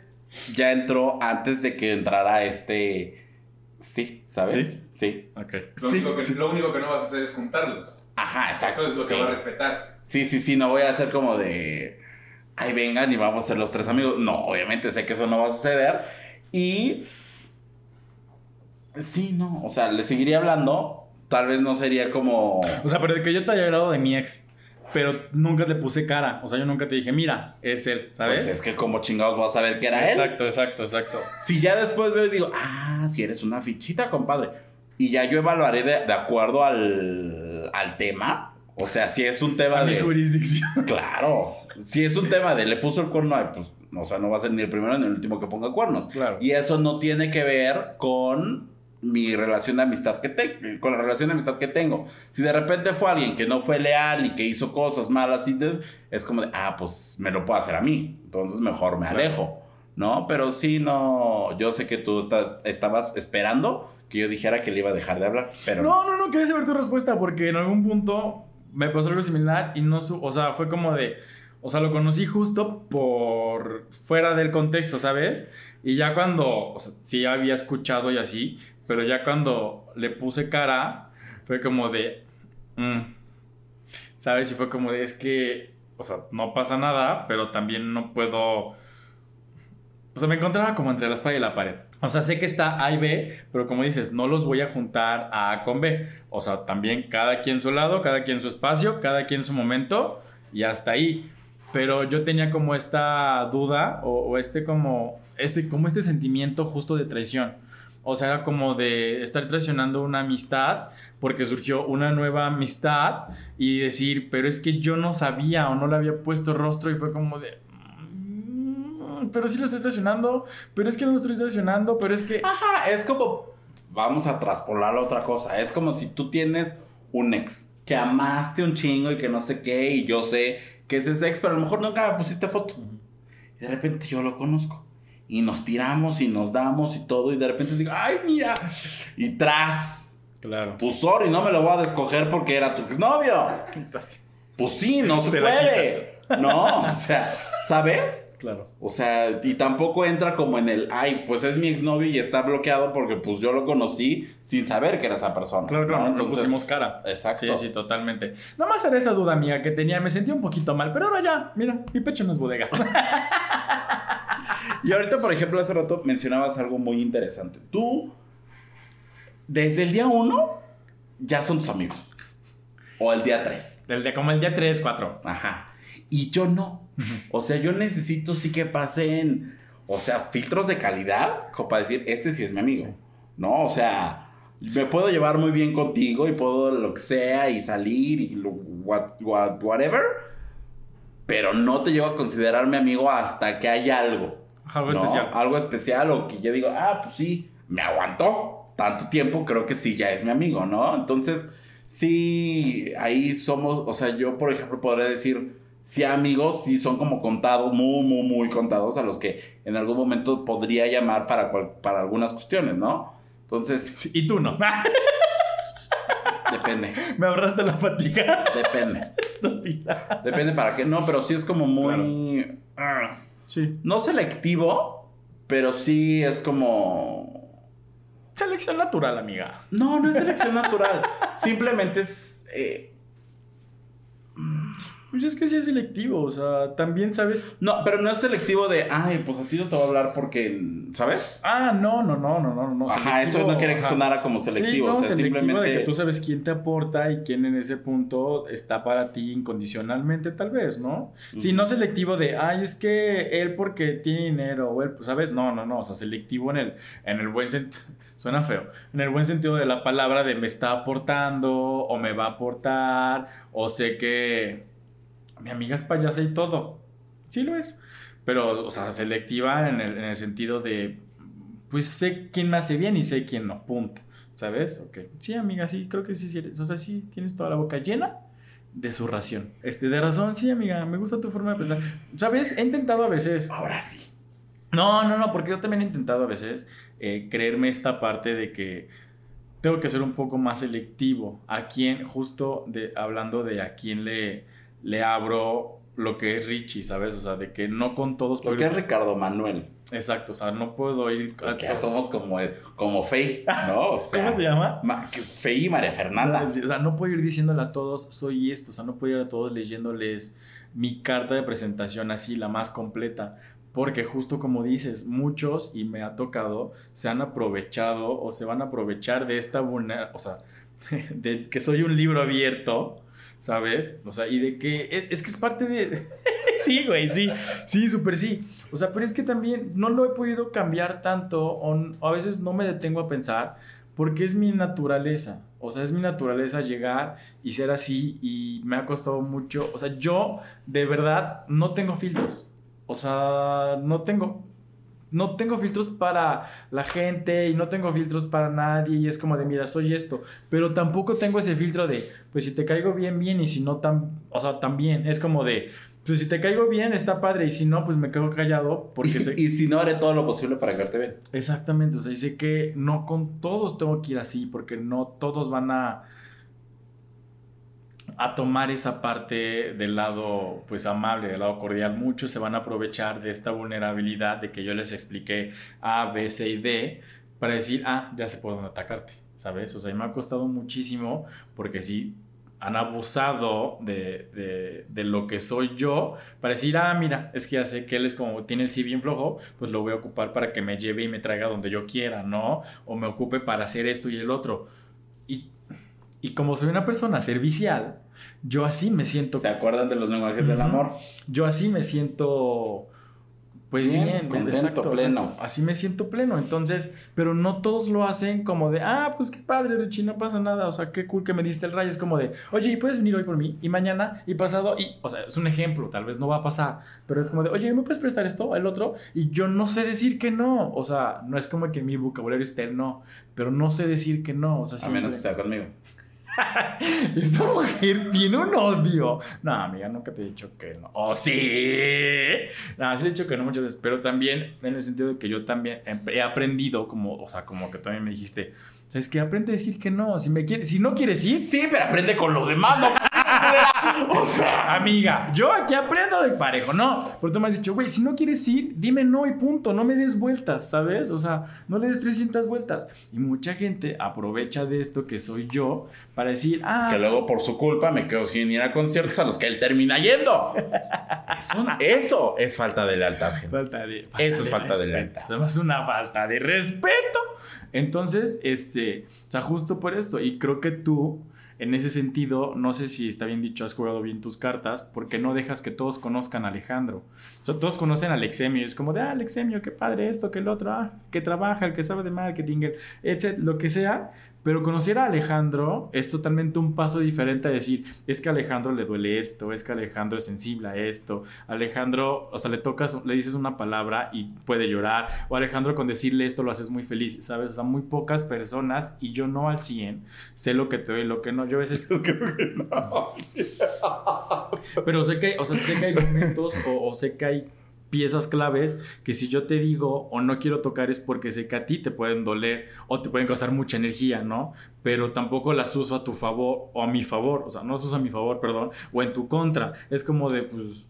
A: ya entró antes de que entrara este. Sí, ¿sabes?
B: ¿Sí?
A: Sí.
B: Ok.
D: Lo,
B: Sí,
D: único que,
B: sí.
D: lo único que no vas a hacer es juntarlos.
A: Ajá, exacto.
D: Eso es lo
A: sí.
D: que va a respetar.
A: Sí, sí, sí, no voy a hacer como de. Ay, vengan y vamos a ser los tres amigos. No, obviamente sé que eso no va a suceder. Y. Sí, no. O sea, le seguiría hablando. Tal vez no sería como.
B: O sea, pero de que yo te haya hablado de mi ex, pero nunca le puse cara. O sea, yo nunca te dije, mira, es él, ¿sabes?
A: Pues es que como chingados vas a saber que era él.
B: Exacto, exacto, exacto.
A: Si ya después veo y digo, ah, si eres una fichita, compadre. Y ya yo evaluaré de, de acuerdo al, al tema. O sea, si es un tema
B: A mi
A: de.
B: jurisdicción.
A: Claro. Si es un tema de le puso el cuerno, ay, pues, o sea, no va a ser ni el primero ni el último que ponga cuernos.
B: Claro.
A: Y eso no tiene que ver con mi relación de amistad que tengo, con la relación de amistad que tengo. Si de repente fue alguien que no fue leal y que hizo cosas malas, y es como de, ah, pues me lo puede hacer a mí. Entonces mejor me alejo. ¿No? Pero sí, no. Yo sé que tú estás, estabas esperando que yo dijera que le iba a dejar de hablar. Pero
B: No, no, no, quería saber tu respuesta porque en algún punto me pasó algo similar y no su, o sea, fue como de, o sea, lo conocí justo por fuera del contexto, ¿sabes? Y ya cuando, o sea, sí había escuchado y así, pero ya cuando le puse cara, fue como de, mm, ¿sabes? Y fue como de, es que, o sea, no pasa nada, pero también no puedo... O sea, me encontraba como entre la espada y la pared. O sea, sé que está A y B, pero como dices, no los voy a juntar A con B. O sea, también cada quien su lado, cada quien su espacio, cada quien su momento y hasta ahí. Pero yo tenía como esta duda o, o este como este como este sentimiento justo de traición. O sea, era como de estar traicionando una amistad porque surgió una nueva amistad y decir, pero es que yo no sabía o no le había puesto rostro y fue como de, "Mm, pero sí lo estoy traicionando, pero es que no lo estoy traicionando, pero es que...
A: Ajá, es como. Vamos a traspolar a otra cosa. Es como si tú tienes un ex que amaste un chingo y que no sé qué, y yo sé que es ese ex, pero a lo mejor nunca me pusiste foto. Y de repente yo lo conozco. Y nos tiramos y nos damos y todo, y de repente digo, ay, mira. Y tras.
B: Claro.
A: Pues sorry, no me lo voy a descoger porque era tu exnovio. Pues sí, no se puede. No, o sea, ¿sabes?
B: Claro.
A: O sea, y tampoco entra como en el, ay, pues es mi exnovio y está bloqueado porque pues yo lo conocí sin saber que era esa persona.
B: Claro, claro,
A: ¿no? Entonces,
B: pusimos cara.
A: Exacto.
B: Sí, sí, totalmente. Nada más era esa duda mía que tenía, me sentía un poquito mal, pero ahora ya, mira, mi pecho no es bodega.
A: Y ahorita, por ejemplo, hace rato mencionabas algo muy interesante. Tú, desde el día uno, ya son tus amigos. O el día tres.
B: Del día, como el día 3, 4.
A: Ajá. Y yo no. O sea, yo necesito sí que pasen, o sea, filtros de calidad, como para decir, este sí es mi amigo. ¿No? O sea, me puedo llevar muy bien contigo y puedo lo que sea y salir y lo, what- what- whatever. Pero no te llego a considerar mi amigo hasta que hay algo.
B: Algo
A: ¿no?
B: especial.
A: Algo especial o que yo digo, ah, pues sí, me aguantó tanto tiempo, creo que sí, ya es mi amigo, ¿no? Entonces, sí, ahí somos, o sea, yo, por ejemplo, podría decir, sí, amigos, sí son como contados, muy, muy, muy contados a los que en algún momento podría llamar para, cual- para algunas cuestiones, ¿no? Entonces,
B: Sí, y tú no.
A: depende,
B: me ahorraste la fatiga.
A: depende.
B: Estúpida.
A: Depende para qué, no, pero sí es como muy... ah,
B: Sí.
A: no selectivo, pero sí es como...
B: Selección natural, amiga.
A: No, no es selección natural. Simplemente es. eh,
B: Pues es que sí es selectivo, o sea, también sabes.
A: No, pero no es selectivo de, ay, pues a ti no te voy a hablar porque, ¿sabes?
B: Ah, no, no, no, no, no, no.
A: Ajá, eso no quiere que
B: ajá.
A: sonara como selectivo.
B: Sí, no,
A: o sea,
B: selectivo
A: simplemente.
B: de que tú sabes quién te aporta y quién en ese punto está para ti incondicionalmente, tal vez, ¿no? Sí, no selectivo de, ay, es que él porque tiene dinero, o él, pues, ¿sabes? No, no, no, o sea, selectivo en el, en el buen sentido, suena feo, en el buen sentido de la palabra de me está aportando, o me va a aportar, o sé que mi amiga es payasa y todo. Sí lo es. Pero, o sea, selectiva en el, en el sentido de, pues sé quién me hace bien y sé quién no, punto. ¿Sabes? Ok. Sí, amiga, sí, creo que sí, sí eres. O sea, sí, tienes toda la boca llena de su ración. Este, de razón, sí, amiga, me gusta tu forma de pensar. ¿Sabes? He intentado a veces.
A: Ahora sí.
B: No, no, no, porque yo también he intentado a veces eh, creerme esta parte de que tengo que ser un poco más selectivo. A quién, justo de, hablando de a quién le, le abro lo que es Richie, ¿sabes? O sea, de que no con todos
A: Lo que es Ricardo Manuel.
B: Exacto, o sea, no puedo ir. a
A: Porque somos como, como Fey, ¿no? O sea,
B: ¿Cómo se llama?
A: Ma- Fey y María Fernanda.
B: O sea, no puedo ir diciéndole a todos, soy esto. O sea, no puedo ir a todos leyéndoles mi carta de presentación así, la más completa. Porque justo como dices, muchos, y me ha tocado, se han aprovechado o se van a aprovechar de esta vulner... O sea, de que soy un libro abierto, ¿sabes? O sea, y de que... Es, es que es parte de... sí, güey, sí. Sí, súper sí. O sea, pero es que también no lo he podido cambiar tanto o, o a veces no me detengo a pensar porque es mi naturaleza. O sea, es mi naturaleza llegar y ser así y me ha costado mucho. O sea, yo de verdad no tengo filtros. O sea, no tengo no tengo filtros para la gente y no tengo filtros para nadie y es como de, mira, soy esto, pero tampoco tengo ese filtro de, pues si te caigo bien, bien y si no, tan, o sea, también, es como de, pues si te caigo bien, está padre y si no, pues me quedo callado porque sé,
A: Y si no, haré todo lo posible para caerte bien.
B: Exactamente, o sea, dice que no con todos tengo que ir así, porque no todos van a a tomar esa parte del lado pues amable, del lado cordial. Muchos se van a aprovechar de esta vulnerabilidad de que yo les expliqué A, B, C y D para decir, ah, ya sé por dónde atacarte, ¿sabes? O sea, me ha costado muchísimo porque sí han abusado de, de, de lo que soy yo para decir, ah, mira, es que ya sé que él es como, tiene el sí bien flojo, pues lo voy a ocupar para que me lleve y me traiga donde yo quiera, ¿no? O me ocupe para hacer esto y el otro. Y, y como soy una persona servicial, yo así me siento,
A: ¿Se acuerdan de los lenguajes del amor?
B: yo así me siento, pues
A: Bien,
B: bien,
A: contento,
B: exacto,
A: pleno.
B: exacto. Así me siento pleno. Entonces, pero no todos lo hacen como de, ah, pues qué padre, Richie, no pasa nada. O sea, qué cool que me diste el rayo. Es como de, oye, ¿y puedes venir hoy por mí? Y mañana, y pasado, y, o sea, es un ejemplo, tal vez no va a pasar, pero es como de, oye, ¿me puedes prestar esto, el otro? Y yo no sé decir que no. O sea, no es como que mi vocabulario esté el no, pero no sé decir que no. O sea,
A: A menos que
B: siempre-
A: sea conmigo.
B: esta mujer tiene un odio. No, amiga, nunca te he dicho que no. ¡Oh, sí! No, sí he dicho que no muchas veces, pero también en el sentido de que yo también he aprendido, como, o sea, como que también me dijiste, ¿sabes qué? Aprende a decir que no. Si, me quiere, si no quieres ir,
A: Sí, pero aprende con los demás, ¿no? O sea,
B: amiga, yo aquí aprendo de parejo, no. Pero tú me has dicho, güey, si no quieres ir, dime no y punto, no me des vueltas, ¿sabes? O sea, no le des 300 vueltas. Y mucha gente aprovecha de esto que soy yo para decir, ah,
A: que luego por su culpa me quedo sin ir a conciertos a los que él termina yendo. Eso, eso es falta de lealtad, gente.
B: Falta de,
A: Eso es falta de lealtad.
B: Eso es una falta de respeto. Entonces, este, o sea, justo por esto. Y creo que tú, en ese sentido, no sé si está bien dicho, has jugado bien tus cartas, porque no dejas que todos conozcan a Alejandro. O todos conocen a Alexemio. Es como de, ah, Alexemio, qué padre esto, que el otro, ah, que trabaja, el que sabe de marketing, etc., lo que sea. Pero conocer a Alejandro es totalmente un paso diferente a decir, es que a Alejandro le duele esto, es que Alejandro es sensible a esto, Alejandro, o sea, le tocas, le dices una palabra y puede llorar, o Alejandro con decirle esto lo haces muy feliz, ¿sabes? O sea, muy pocas personas y yo no al 100 sé lo que te doy y lo que no. Yo a veces
A: Creo que no.
B: pero sé que, o sea, sé que hay momentos o, o sé que hay piezas claves que si yo te digo o no quiero tocar es porque sé que a ti te pueden doler o te pueden costar mucha energía, ¿no? Pero tampoco las uso a tu favor o a mi favor, o sea, no las uso a mi favor, perdón, o en tu contra. Es como de, pues,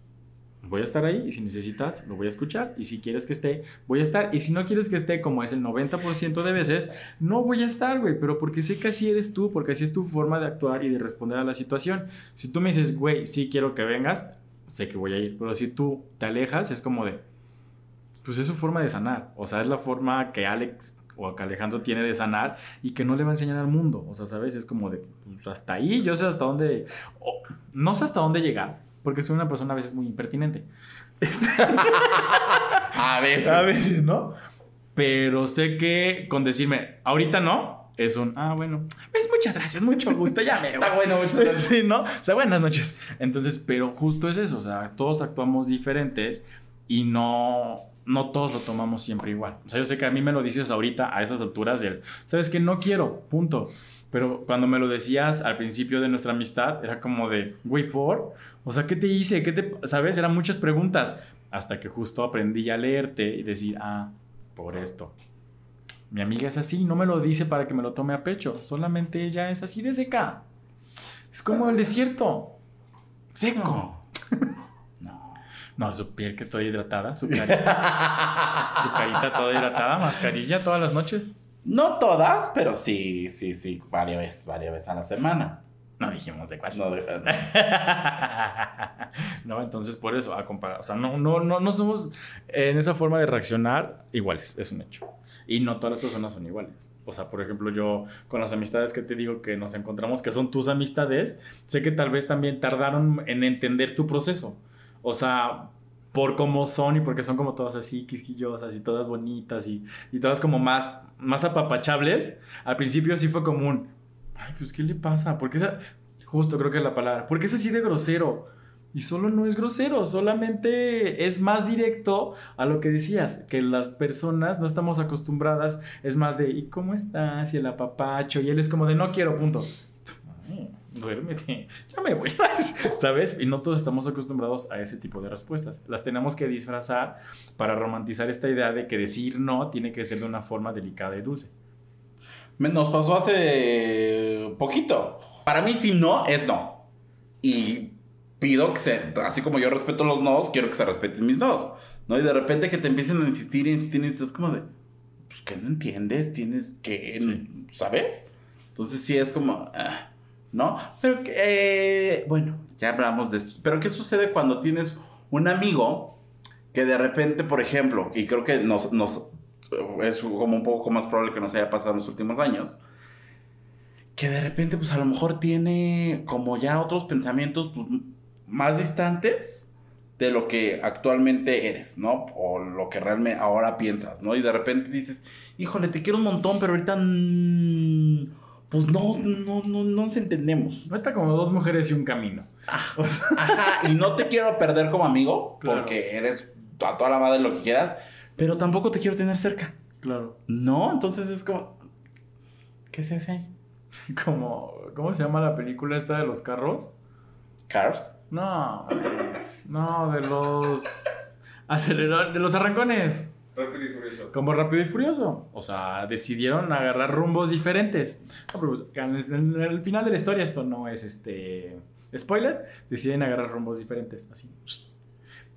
B: voy a estar ahí y si necesitas, lo voy a escuchar y si quieres que esté, voy a estar y si no quieres que esté, como es el 90% de veces, no voy a estar, güey, pero porque sé que así eres tú, porque así es tu forma de actuar y de responder a la situación. Si tú me dices, güey, sí quiero que vengas, sé que voy a ir, pero si tú te alejas, es como de, pues es su forma de sanar, o sea, es la forma que Alex o que Alejandro tiene de sanar y que no le va a enseñar al mundo. O sea, ¿sabes? Es como de, pues hasta ahí, yo sé hasta dónde, no sé hasta dónde llegar, porque soy una persona a veces muy impertinente.
A: A veces.
B: A veces, ¿no? Pero sé que con decirme, ahorita no, es un, ah, bueno, pues muchas gracias, mucho gusto, ya me voy.
A: Está bueno, muchas gracias.
B: Sí, ¿no? O sea, buenas noches. Entonces, pero justo es eso, o sea, todos actuamos diferentes y no, no todos lo tomamos siempre igual. O sea, yo sé que a mí me lo dices ahorita a esas alturas del, sabes que no quiero, punto. Pero cuando me lo decías al principio de nuestra amistad, era como de, güey, ¿por? O sea, ¿qué te hice? ¿Qué te, sabes? Eran muchas preguntas. Hasta que justo aprendí a leerte y decir, ah, por esto. Mi amiga es así, no me lo dice para que me lo tome a pecho. Solamente ella es así de seca. Es como el desierto. Seco.
A: No.
B: No, su piel que toda hidratada, su carita. su carita toda hidratada, mascarilla todas las noches.
A: No todas, pero sí, sí, sí, varias veces, varias veces a la semana.
B: No dijimos de cuál.
A: No, de-
B: no, entonces por eso, a comparar. O sea, no, no, no, no somos en esa forma de reaccionar iguales, es un hecho. Y no todas las personas son iguales. O sea, por ejemplo, yo con las amistades que te digo que nos encontramos, que son tus amistades, sé que tal vez también tardaron en entender tu proceso. O sea, por cómo son y porque son como todas así quisquillosas y todas bonitas y, y todas como más, más apapachables. Al principio sí fue como un, ay, pues ¿qué le pasa? Porque esa, justo creo que es la palabra, porque es así de grosero. Y solo no es grosero, solamente es más directo a lo que decías, que las personas no estamos acostumbradas, es más de, ¿y cómo estás? Y el apapacho, y él es como de, no quiero, punto. Duérmete, ya me voy, ¿sabes? Y no todos estamos acostumbrados a ese tipo de respuestas. Las tenemos que disfrazar para romantizar esta idea de que decir no tiene que ser de una forma delicada y dulce.
A: Nos pasó hace poquito. Para mí, si no, es no. Y pido que se, así como yo respeto los nos, quiero que se respeten mis nos. ¿No? Y de repente que te empiecen a insistir, insistir, insistir, es como de, pues que no entiendes, tienes que,
B: Sí.
A: ¿sabes? Entonces sí es como, ah, ¿no? Pero que, eh, bueno, ya hablamos de esto. Pero ¿qué sucede cuando tienes un amigo que de repente, por ejemplo, y creo que nos, nos es como un poco más probable que nos haya pasado en los últimos años, que de repente, pues a lo mejor tiene como ya otros pensamientos pues, más distantes de lo que actualmente eres, ¿no? O lo que realmente ahora piensas, ¿no? Y de repente dices, híjole, te quiero un montón, pero ahorita, mm, pues no, no, no, no nos entendemos.
B: Ahorita como dos mujeres y un camino.
A: Ajá, y no te quiero perder como amigo,
B: Claro.
A: porque eres a toda la madre lo que quieras, pero tampoco te quiero tener cerca.
B: Claro.
A: No, entonces es como, ¿qué se hace ahí?
B: Como, ¿cómo se llama la película esta de los carros?
A: Cars.
B: No, no, de los aceleradores, de los arrancones.
D: Rápido y furioso.
B: Como Rápido y Furioso. O sea, decidieron agarrar rumbos diferentes. No, pero pues, en el, en el final de la historia, esto no es este spoiler, deciden agarrar rumbos diferentes. Así.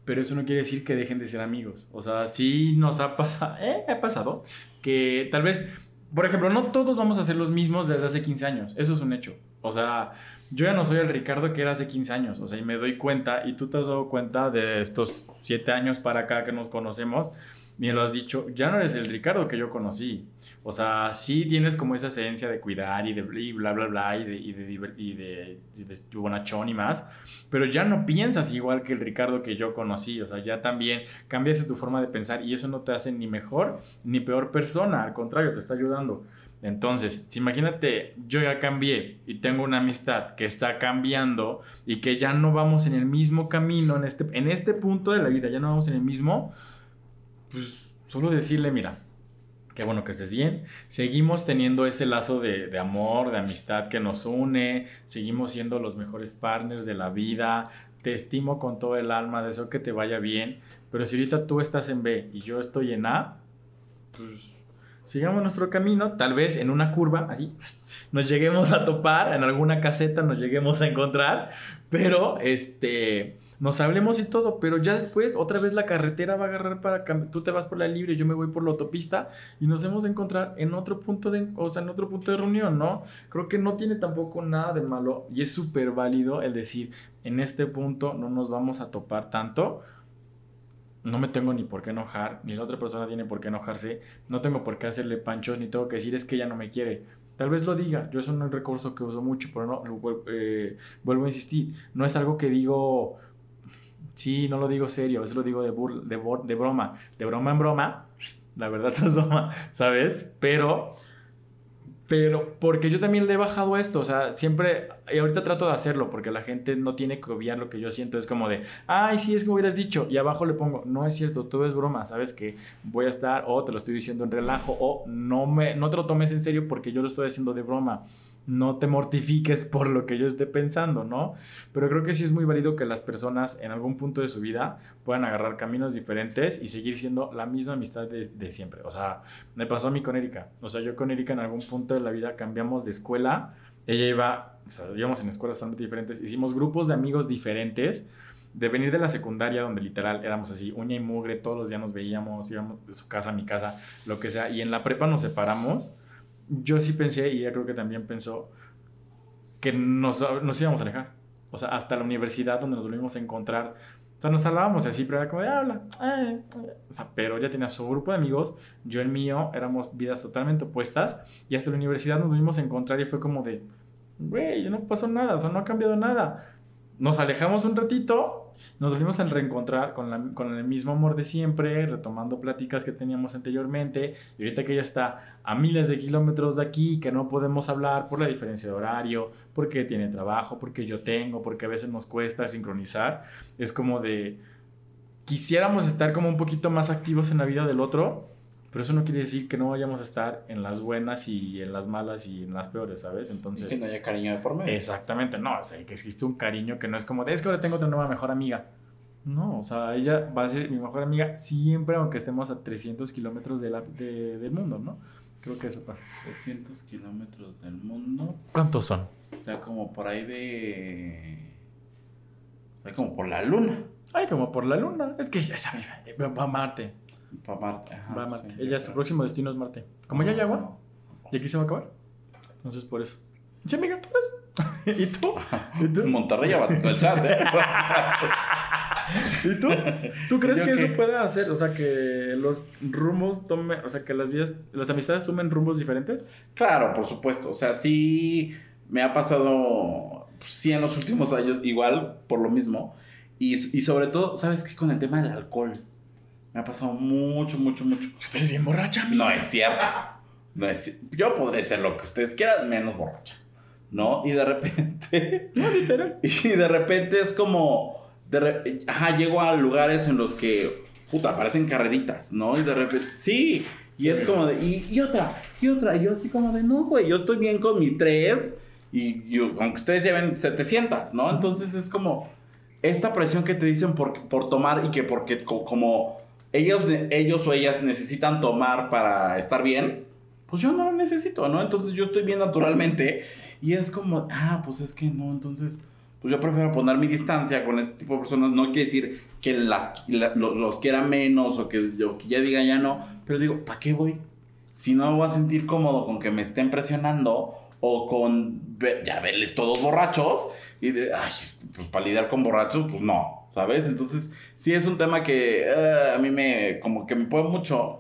B: Pero eso no quiere decir que dejen de ser amigos. O sea, sí nos ha pasado, eh, ha pasado que tal vez, por ejemplo, no todos vamos a ser los mismos desde hace 15 años. Eso es un hecho. O sea, yo ya no soy el Ricardo que era hace 15 años. O sea, y me doy cuenta, y tú te has dado cuenta de estos 7 años para acá que nos conocemos, y lo has dicho, ya no eres el Ricardo que yo conocí. O sea, sí tienes como esa esencia de cuidar y de y bla, bla, bla, y de, y de, y de, y bonachón y más, pero ya no piensas igual que el Ricardo que yo conocí. O sea, ya también cambiaste tu forma de pensar y eso no te hace ni mejor ni peor persona, al contrario, te está ayudando. Entonces, si imagínate, yo ya cambié y tengo una amistad que está cambiando y que ya no vamos en el mismo camino en este, en este punto de la vida, ya no vamos en el mismo, pues solo decirle, mira, qué bueno que estés bien, seguimos teniendo ese lazo de, de amor, de amistad que nos une, seguimos siendo los mejores partners de la vida, te estimo con todo el alma, deseo que te vaya bien, pero si ahorita tú estás en B y yo estoy en A, pues sigamos nuestro camino, tal vez en una curva, ahí nos lleguemos a topar, en alguna caseta nos lleguemos a encontrar, pero este nos hablemos y todo, pero ya después otra vez la carretera va a agarrar para tú te vas por la libre, yo me voy por la autopista y nos hemos de encontrar en otro punto de, o sea, en otro punto de reunión, ¿no? Creo que no tiene tampoco nada de malo y es súper válido el decir, en este punto no nos vamos a topar tanto. No me tengo ni por qué enojar, ni la otra persona tiene por qué enojarse, no tengo por qué hacerle panchos, ni tengo que decir es que ella no me quiere. Tal vez lo diga, yo es un recurso que uso mucho, pero no, eh, vuelvo a insistir, no es algo que digo, sí, no lo digo serio, eso lo digo de, burla, de, de broma, de broma en broma, la verdad es broma, ¿sabes? Pero, pero, porque yo también le he bajado esto, o sea, siempre, y ahorita trato de hacerlo, porque la gente no tiene que obviar lo que yo siento, es como de, ay, sí, es como hubieras dicho, y abajo le pongo, no es cierto, todo es broma, sabes que voy a estar, o te lo estoy diciendo en relajo, o no, me, no te lo tomes en serio porque yo lo estoy haciendo de broma, no te mortifiques por lo que yo esté pensando, ¿no? Pero creo que sí es muy válido que las personas en algún punto de su vida puedan agarrar caminos diferentes y seguir siendo la misma amistad de, siempre. O sea, me pasó a mí con Erika. O sea, yo con Erika en algún punto de la vida cambiamos de escuela. Ella iba, o sea, íbamos en escuelas totalmente diferentes. Hicimos grupos de amigos diferentes. De venir de la secundaria, donde literal éramos así, uña y mugre, todos los días nos veíamos, íbamos de su casa a mi casa, lo que sea. Y en la prepa nos separamos. Yo sí pensé, y ella creo que también pensó, que nos, nos íbamos a alejar. O sea, hasta la universidad donde nos volvimos a encontrar. O sea, nos hablábamos así, pero era como de habla. eh, eh". O sea, pero ella tenía su grupo de amigos, yo el mío, éramos vidas totalmente opuestas. Y hasta la universidad nos volvimos a encontrar y fue como de, güey, no pasó nada, o sea, no ha cambiado nada. Nos alejamos un ratito, nos volvimos a reencontrar con, la- con el mismo amor de siempre, retomando pláticas que teníamos anteriormente. Y ahorita que ella está a miles de kilómetros de aquí, que no podemos hablar por la diferencia de horario, porque tiene trabajo, porque yo tengo, porque a veces nos cuesta sincronizar, es como de quisiéramos estar como un poquito más activos en la vida del otro, pero eso no quiere decir que no vayamos a estar en las buenas y en las malas y en las peores, ¿sabes?
A: Y
B: Entonces...
A: que no haya cariño de por medio.
B: Exactamente, no, o sea, que existe un cariño que no es como de, es que ahora tengo otra nueva mejor amiga. No, o sea, ella va a ser mi mejor amiga siempre, aunque estemos a 300 kilómetros de de- del mundo, ¿no? Creo que eso pasa.
A: 300 kilómetros del mundo.
B: ¿Cuántos son?
A: O sea, como por ahí de. O sea, como por la luna.
B: Ay, como por la luna. Es que ya, ya va a Marte.
A: Para Marte. Ajá,
B: va a Marte.
A: sí.
B: Ella, su próximo destino es Marte. Como ya hay agua, y aquí se va a acabar. Entonces, por eso. Sí, amiga, tú eres. ¿Y tú? ¿Y tú?
A: Monterrey todo el chat, ¿eh?
B: ¿Y tú? ¿Tú crees
A: ¿Yo
B: que eso pueda hacer? O sea, que los rumbos tomen, o sea, que las vidas, las amistades tomen rumbos diferentes.
A: Claro, por supuesto. O sea, sí me ha pasado, pues, sí, en los últimos años, igual, por lo mismo. Y, y sobre todo, ¿sabes qué? Con el tema del alcohol. Me ha pasado mucho, mucho, mucho.
B: Eres bien borracha, amiga.
A: No es cierto. No es, yo podré ser lo que ustedes quieran, menos borracha. ¿No? Y de repente.
B: No, literal.
A: Y de repente es como. De re- Ajá, llego a lugares en los que. Puta, parecen carreritas, ¿no? Y de repente. Sí. Y es como de. Y, y otra, y otra. Y yo así como de. No, güey, yo estoy bien con mis tres. Y yo, aunque ustedes lleven 700, ¿no? Entonces es como. Esta presión que te dicen por, por tomar y que porque co- como ellos, ellos o ellas necesitan tomar para estar bien, pues yo no lo necesito, ¿no? Entonces yo estoy bien naturalmente y es como, ah, pues es que no, entonces, pues yo prefiero poner mi distancia con este tipo de personas. No quiere decir que las, la- lo- los, quiera menos o que, o que ya diga ya no, pero digo, ¿para qué voy? Si no me voy a sentir cómodo con que me estén presionando o con ya verles todos borrachos y de, ay, pues para lidiar con borrachos, pues no, ¿sabes? Entonces, sí es un tema que eh, a mí me, como que me puede mucho.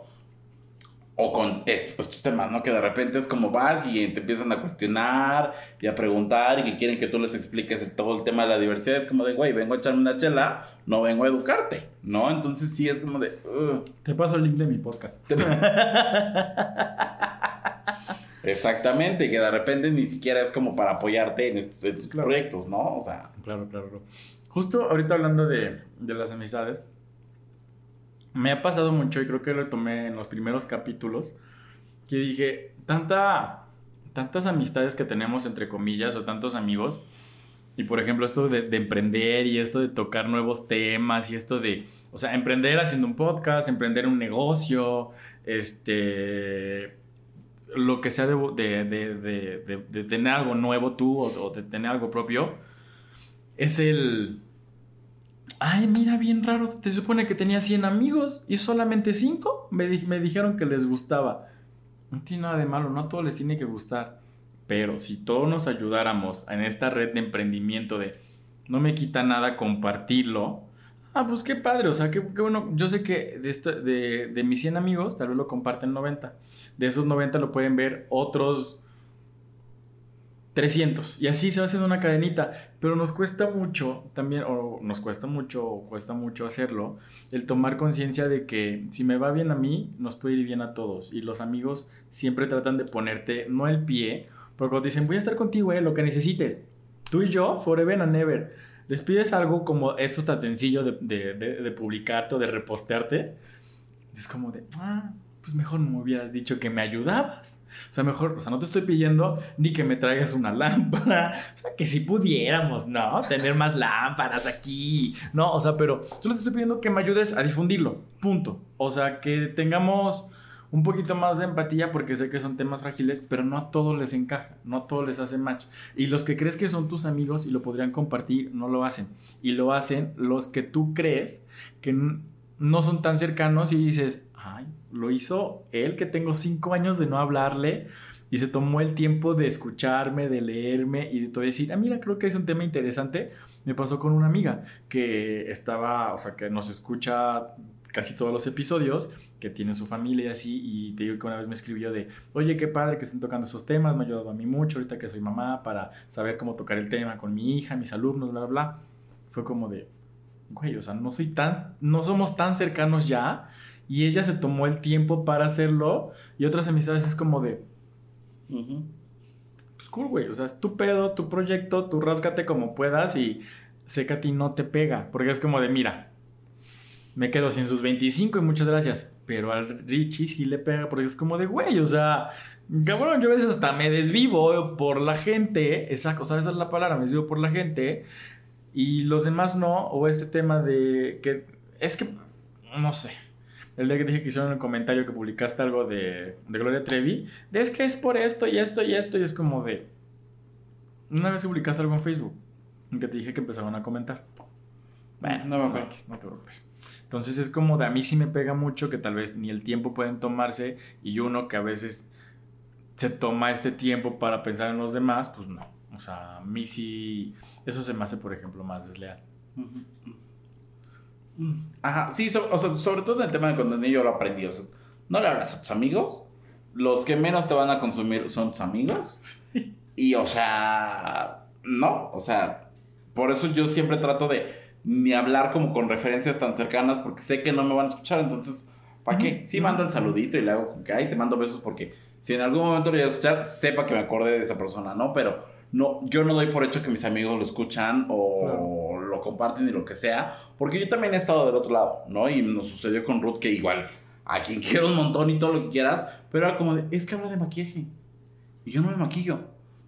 A: O con esto, estos temas, ¿no? Que de repente es como vas y te empiezan a cuestionar y a preguntar y que quieren que tú les expliques el- todo el tema de la diversidad. Es como de, güey, vengo a echarme una chela, no vengo a educarte, ¿no? Entonces sí es como de.
B: Te paso el link de mi podcast.
A: exactamente, que de repente ni siquiera es como para apoyarte en estos, en estos
B: Claro.
A: proyectos, ¿no? O sea,
B: Claro, claro, claro. Justo ahorita hablando de, de las amistades, me ha pasado mucho y creo que lo tomé en los primeros capítulos, que dije, tanta, tantas amistades que tenemos entre comillas o tantos amigos, y por ejemplo esto de, de emprender y esto de tocar nuevos temas y esto de, o sea, emprender haciendo un podcast, emprender un negocio, este, lo que sea de, de, de, de- tener algo nuevo tú o, o de tener algo propio, es el... Ay, mira, bien raro. Te supone que tenía 100 amigos y solamente 5 me, di- me dijeron que les gustaba. No tiene nada de malo, no a todos les tiene que gustar. Pero si todos nos ayudáramos en esta red de emprendimiento de no me quita nada compartirlo, ah, pues qué padre, o sea, qué, bueno. Yo sé que de, esto- de, de mis 100 amigos, tal vez lo comparten 90. De esos 90 lo pueden ver otros 300. Y así se va haciendo una cadenita. Pero nos cuesta mucho también, o nos cuesta mucho, cuesta mucho hacerlo, el tomar conciencia de que si me va bien a mí, nos puede ir bien a todos. Y los amigos siempre tratan de ponerte, no el pie, porque cuando dicen, voy a estar contigo, eh, lo que necesites. Tú y yo, forever and ever. Les pides algo como esto es tan sencillo de, publicarte o de repostearte. Es como de, ah, pues mejor no me hubieras dicho que me ayudabas. O sea, mejor, o sea, no te estoy pidiendo ni que me traigas una lámpara. O sea, que si pudiéramos, ¿no? Tener más lámparas aquí. No, o sea, pero solo te estoy pidiendo que me ayudes a difundirlo. Punto. O sea, que tengamos un poquito más de empatía porque sé que son temas frágiles, pero no a todos les encaja, no a todos les hace match. Y los que crees que son tus amigos y lo podrían compartir, no lo hacen. Y lo hacen los que tú crees que no son tan cercanos y dices, ay, lo hizo él que tengo cinco años de no hablarle y se tomó el tiempo de escucharme, de leerme y de todo decir, ah, mira, creo que es un tema interesante. Me pasó con una amiga que estaba, o sea, que nos escucha casi todos los episodios, que tiene su familia y así, y te digo que una vez me escribió de, oye, qué padre que estén tocando esos temas, me ha ayudado a mí mucho ahorita que soy mamá para saber cómo tocar el tema con mi hija, mis alumnos, bla, bla, bla. Fue como de, güey, o sea, no soy tan, no somos tan cercanos ya, y ella se tomó el tiempo para hacerlo, y otras amistades es como de, pues cool, güey, o sea, es tu pedo, tu proyecto, tú ráscate como puedas y sé que a ti no te pega, porque es como de, mira, me quedo sin sus 25 y muchas gracias, pero al Richie sí le pega porque es como de, güey, o sea, cabrón, yo a veces hasta me desvivo por la gente, exacto, o sea, esa es la palabra, me desvivo por la gente y los demás no, o este tema de que, es que, no sé. El día que dije que hicieron el comentario que publicaste algo de, de Gloria Trevi, de es que es por esto y esto y esto, y es como de. Una vez publicaste algo en Facebook, que te dije que empezaban a comentar. Bueno,
A: No me.
B: X, no te preocupes. Entonces es como de a mí sí me pega mucho que tal vez ni el tiempo pueden tomarse y uno que a veces se toma este tiempo para pensar en los demás, pues no. O sea, a mí sí, eso se me hace, por ejemplo, más desleal.
A: Ajá, sí, so- o sea, sobre todo en el tema de contenido yo lo aprendí. O sea, no le hablas a tus amigos. Los que menos te van a consumir son tus amigos. Y, o sea, no, o sea, por eso yo siempre trato de ni hablar como con referencias tan cercanas porque sé que no me van a escuchar. Entonces, ¿para qué? Sí, mando el saludito y le hago con que, ay, te mando besos porque si en algún momento lo voy a escuchar, sepa que me acordé de esa persona, ¿no? Pero no, yo no doy por hecho que mis amigos lo escuchan o lo comparten y lo que sea, porque yo también he estado del otro lado, ¿no? Y nos sucedió con Ruth que igual, a quien quiero un montón y todo lo que quieras, pero era como de, es que habla de maquillaje y yo no me maquillo.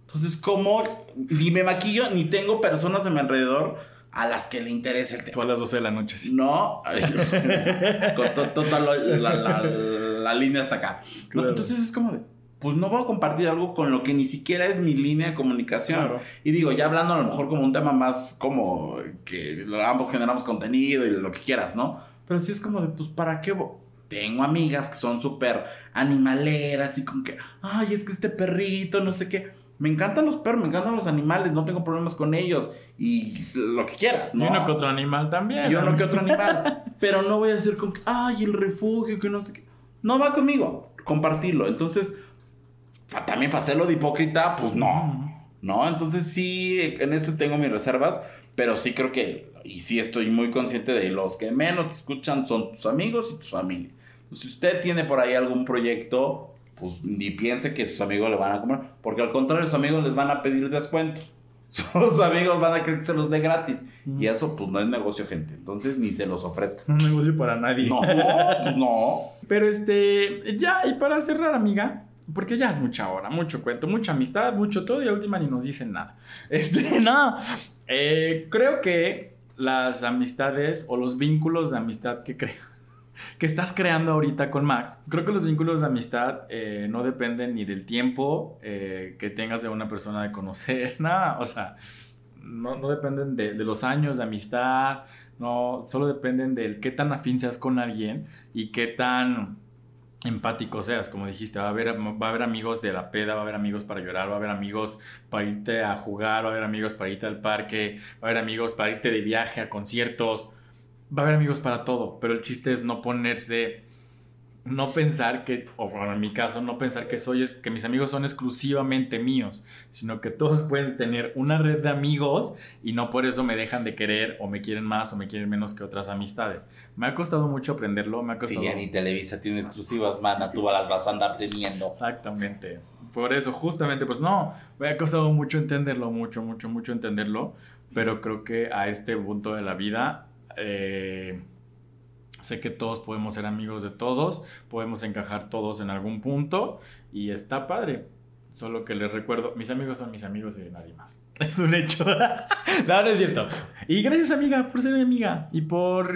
A: Entonces, ¿cómo? Ni me maquillo, ni tengo personas a mi alrededor a las que le interese el tema.
B: Tú a las 12 de la noche, sí.
A: No, con to- toda la, la- la- la línea hasta acá. No. Entonces es como de, pues no voy a compartir algo con lo que ni siquiera es mi línea de comunicación.
B: Claro.
A: Y digo, ya hablando a lo mejor como un tema más como que ambos generamos contenido y lo que quieras, ¿no? Pero sí es como de, pues, ¿para qué? Tengo amigas que son súper animaleras y con que, ay, es que este perrito, no sé qué. Me encantan los perros, me encantan los animales, no tengo problemas con ellos y lo que quieras,
B: Y
A: ¿no?
B: uno que otro animal también.
A: Y uno
B: ¿no?
A: que otro animal. Pero no voy a decir con que, ay, el refugio, que no sé qué. No va conmigo, compartirlo. Entonces, también para hacerlo de hipócrita, pues no. ¿No? Entonces sí, en este tengo mis reservas, pero sí creo que, y sí estoy muy consciente de los que menos te escuchan son tus amigos y tu familia. Si usted tiene por ahí algún proyecto, pues ni piense que sus amigos le van a comer, porque al contrario, sus amigos les van a pedir descuento. Sus amigos van a querer que se los dé gratis. Y eso, pues no es negocio, gente. Entonces ni se los ofrezca.
B: Un negocio para nadie.
A: No, pues no.
B: Pero este, ya, y para cerrar, amiga, porque ya es mucha hora, mucho cuento, mucha amistad, mucho todo, y a última ni nos dicen nada. Este, no, eh, creo que las amistades o los vínculos de amistad que creo. Que estás creando ahorita con Max. Creo que los vínculos de amistad eh, no dependen ni del tiempo eh, que tengas de una persona de conocer, nada, o sea, no, no dependen de, de, los años de amistad, no, solo dependen del qué tan afín seas con alguien y qué tan empático seas, como dijiste, va a, haber, va a haber amigos de la peda, va a haber amigos para llorar, va a haber amigos para irte a jugar, va a haber amigos para irte al parque, va a haber amigos para irte de viaje a conciertos, va a haber amigos para todo, pero el chiste es no ponerse no pensar que, o bueno, en mi caso, no pensar que soy, que mis amigos son exclusivamente míos, sino que todos pueden tener una red de amigos y no por eso me dejan de querer o me quieren más o me quieren menos que otras amistades. Me ha costado mucho aprenderlo, me ha costado...
A: Sí, ya ni Televisa tiene exclusivas, mana, tú las vas a andar teniendo.
B: Exactamente. Por eso, justamente, pues no, me ha costado mucho entenderlo, mucho, mucho, mucho entenderlo, pero creo que a este punto de la vida... Eh, Sé que todos podemos ser amigos de todos, podemos encajar todos en algún punto y está padre. Solo que les recuerdo, mis amigos son mis amigos y de nadie más. Es un hecho. no, no es cierto. Y gracias, amiga, por ser mi amiga. Y por.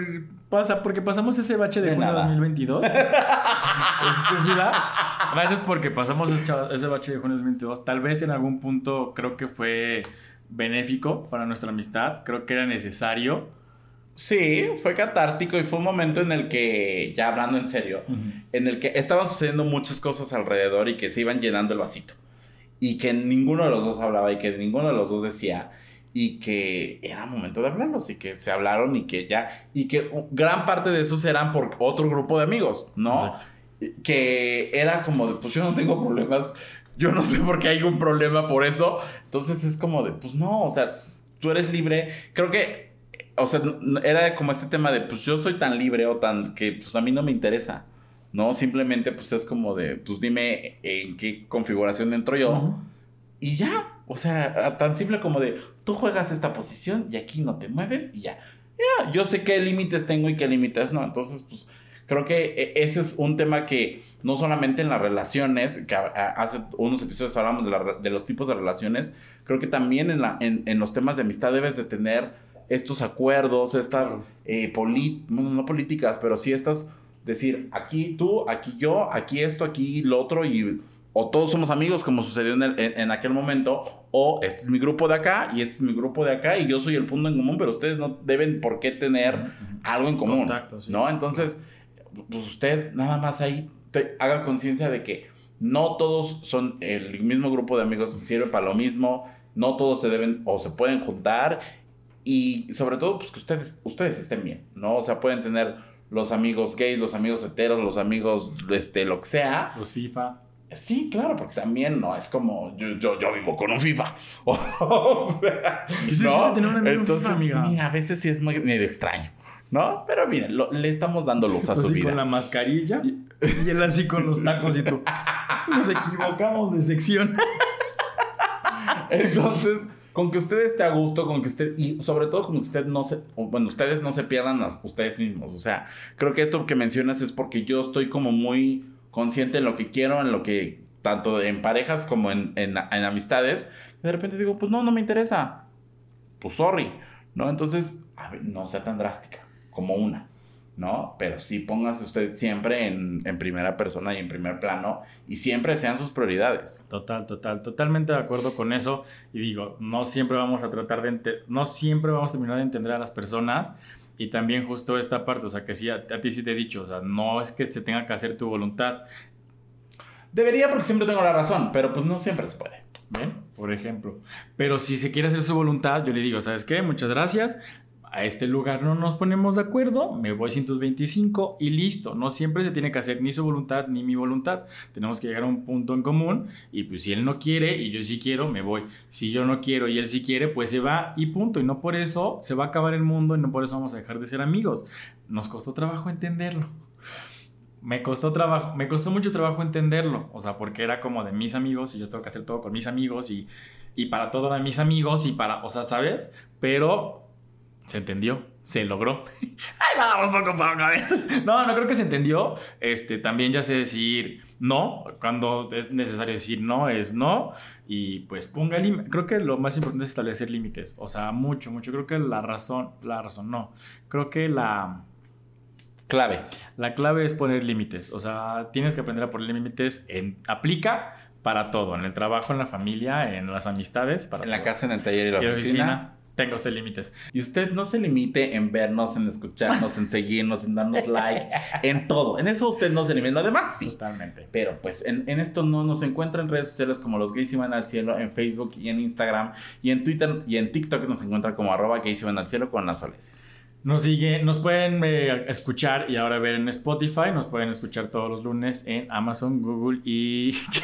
B: Pasa, porque pasamos ese bache de, de junio de 2022. Estúpida. Gracias porque pasamos ese bache de junio de 2022. Tal vez en algún punto creo que fue benéfico para nuestra amistad. Creo que era necesario
A: Sí, fue catártico y fue un momento en el que, ya hablando en serio, en el que estaban sucediendo muchas cosas alrededor y que se iban llenando el vasito. Y que ninguno de los dos hablaba y que ninguno de los dos decía. Y que era momento de hablarlos y que se hablaron y que ya. Y que gran parte de esos eran por otro grupo de amigos, ¿no? Que era como de, pues yo no tengo problemas. Yo no sé por qué hay un problema por eso. Entonces es como de, pues no, o sea, tú eres libre. Creo que o sea, era como este tema de, pues yo soy tan libre o tan que pues a mí no me interesa, ¿no? Simplemente pues es como de, pues dime en qué configuración entro yo y ya, o sea, tan simple como de, tú juegas esta posición y aquí no te mueves y ya. Ya, yo sé qué límites tengo y qué límites no, entonces pues creo que e, ese es un tema que no solamente en las relaciones, que hace unos episodios hablamos de, de los tipos de relaciones, creo que también en, la, en, en los temas de amistad debes de tener estos acuerdos, estas eh, no políticas, pero sí estas, decir, aquí tú, aquí yo, aquí esto, aquí lo otro, y o todos somos amigos como sucedió en, en, aquel momento, o este es mi grupo de acá y este es mi grupo de acá y yo soy el punto en común, pero ustedes no deben por qué tener algo en común, ¿no? Entonces, pues usted nada más ahí haga conciencia de que no todos son el mismo grupo de amigos, sirve para lo mismo, no todos se deben o se pueden juntar y sobre todo, pues que ustedes, ustedes estén bien, ¿no? O sea, pueden tener los amigos gays, los amigos heteros, los amigos, este, lo que sea.
B: Los FIFA.
A: Sí, claro, porque también no es como yo, yo, yo vivo con un FIFA. o sea, ¿Qué se ¿no? tener un amigo Entonces, FIFA, amiga? Mira, a veces sí es muy medio extraño, ¿no? Pero miren, le estamos dando luz a su vida.
B: con la mascarilla y él así con los tacos y tú. Nos equivocamos de sección.
A: Entonces, con que usted esté a gusto, con que usted, y sobre todo con que usted no se, bueno, ustedes no se pierdan a ustedes mismos. O sea, creo que esto que mencionas es porque yo estoy como muy consciente en lo que quiero, en lo que, tanto en parejas como en, en, en amistades. de repente digo, pues no, no me interesa. Pues sorry, ¿no? Entonces, a ver, no sea tan drástica como una. ¿No? Pero sí póngase usted siempre en, primera persona y en primer plano y siempre sean sus prioridades.
B: Total, total, totalmente de acuerdo con eso. Y digo, no siempre vamos a tratar de, no siempre vamos a terminar de entender a las personas. Y también justo esta parte, o sea, que sí, a, a ti sí te he dicho, o sea, no es que se tenga que hacer tu voluntad.
A: Debería porque siempre tengo la razón, pero pues no siempre se puede.
B: ¿Ven? Por ejemplo. Pero si se quiere hacer su voluntad, yo le digo, ¿sabes qué? Muchas gracias a este lugar no nos ponemos de acuerdo, me voy 125 y listo. No siempre se tiene que hacer ni su voluntad ni mi voluntad. Tenemos que llegar a un punto en común y pues si él no quiere y yo sí quiero, me voy. Si yo no quiero y él sí quiere, pues se va y punto. Y no por eso se va a acabar el mundo y no por eso vamos a dejar de ser amigos. Nos costó trabajo entenderlo. Me costó trabajo, me costó mucho trabajo entenderlo, o sea, porque era como de mis amigos y yo tengo que hacer todo con mis amigos y, y para todo de mis amigos y para, o sea, ¿sabes? Pero se entendió, se logró. Ay, vamos poco a poco. No, no creo que se entendió. Este, también ya sé decir no, cuando es necesario decir no, es no. Y pues ponga límites. Creo que lo más importante es establecer límites. O sea, mucho, mucho. Creo que la razón, la razón no. Creo que la,
A: Clave.
B: La clave es poner límites. O sea, tienes que aprender a poner límites. En, aplica para todo. En el trabajo, en la familia, en las amistades. Para
A: En la casa, en el taller y la
B: Y
A: oficina.
B: Tengo este límites.
A: Y usted no se limite en vernos, en escucharnos, en seguirnos, en darnos like, en todo. En eso usted no se limite. Lo demás sí.
B: Totalmente.
A: Pero pues en, en esto no nos encuentra en redes sociales como los gays iban al cielo, en Facebook y en Instagram. Y en Twitter y en TikTok nos encuentra como arroba gays iban al cielo con la soles.
B: Nos sigue, nos pueden eh, escuchar y ahora ver en Spotify. Nos pueden escuchar todos los lunes en Amazon, Google y. ¿Qué?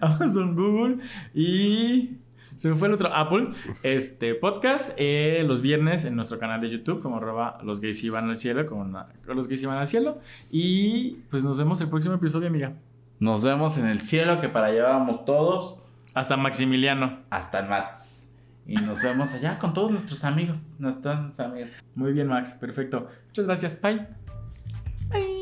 B: Amazon, Google y. Se me fue el otro Apple. Este podcast eh, los viernes en nuestro canal de YouTube, como arroba los gays iban al cielo, con, con los gays iban al cielo. Y pues nos vemos el próximo episodio, amiga.
A: Nos vemos en el cielo que para allá vamos todos
B: Hasta Maximiliano.
A: hasta el Mats. Y nos vemos allá con todos nuestros amigos, nuestros amigos.
B: Muy bien, Max. Perfecto. Muchas gracias. Bye.
A: Stream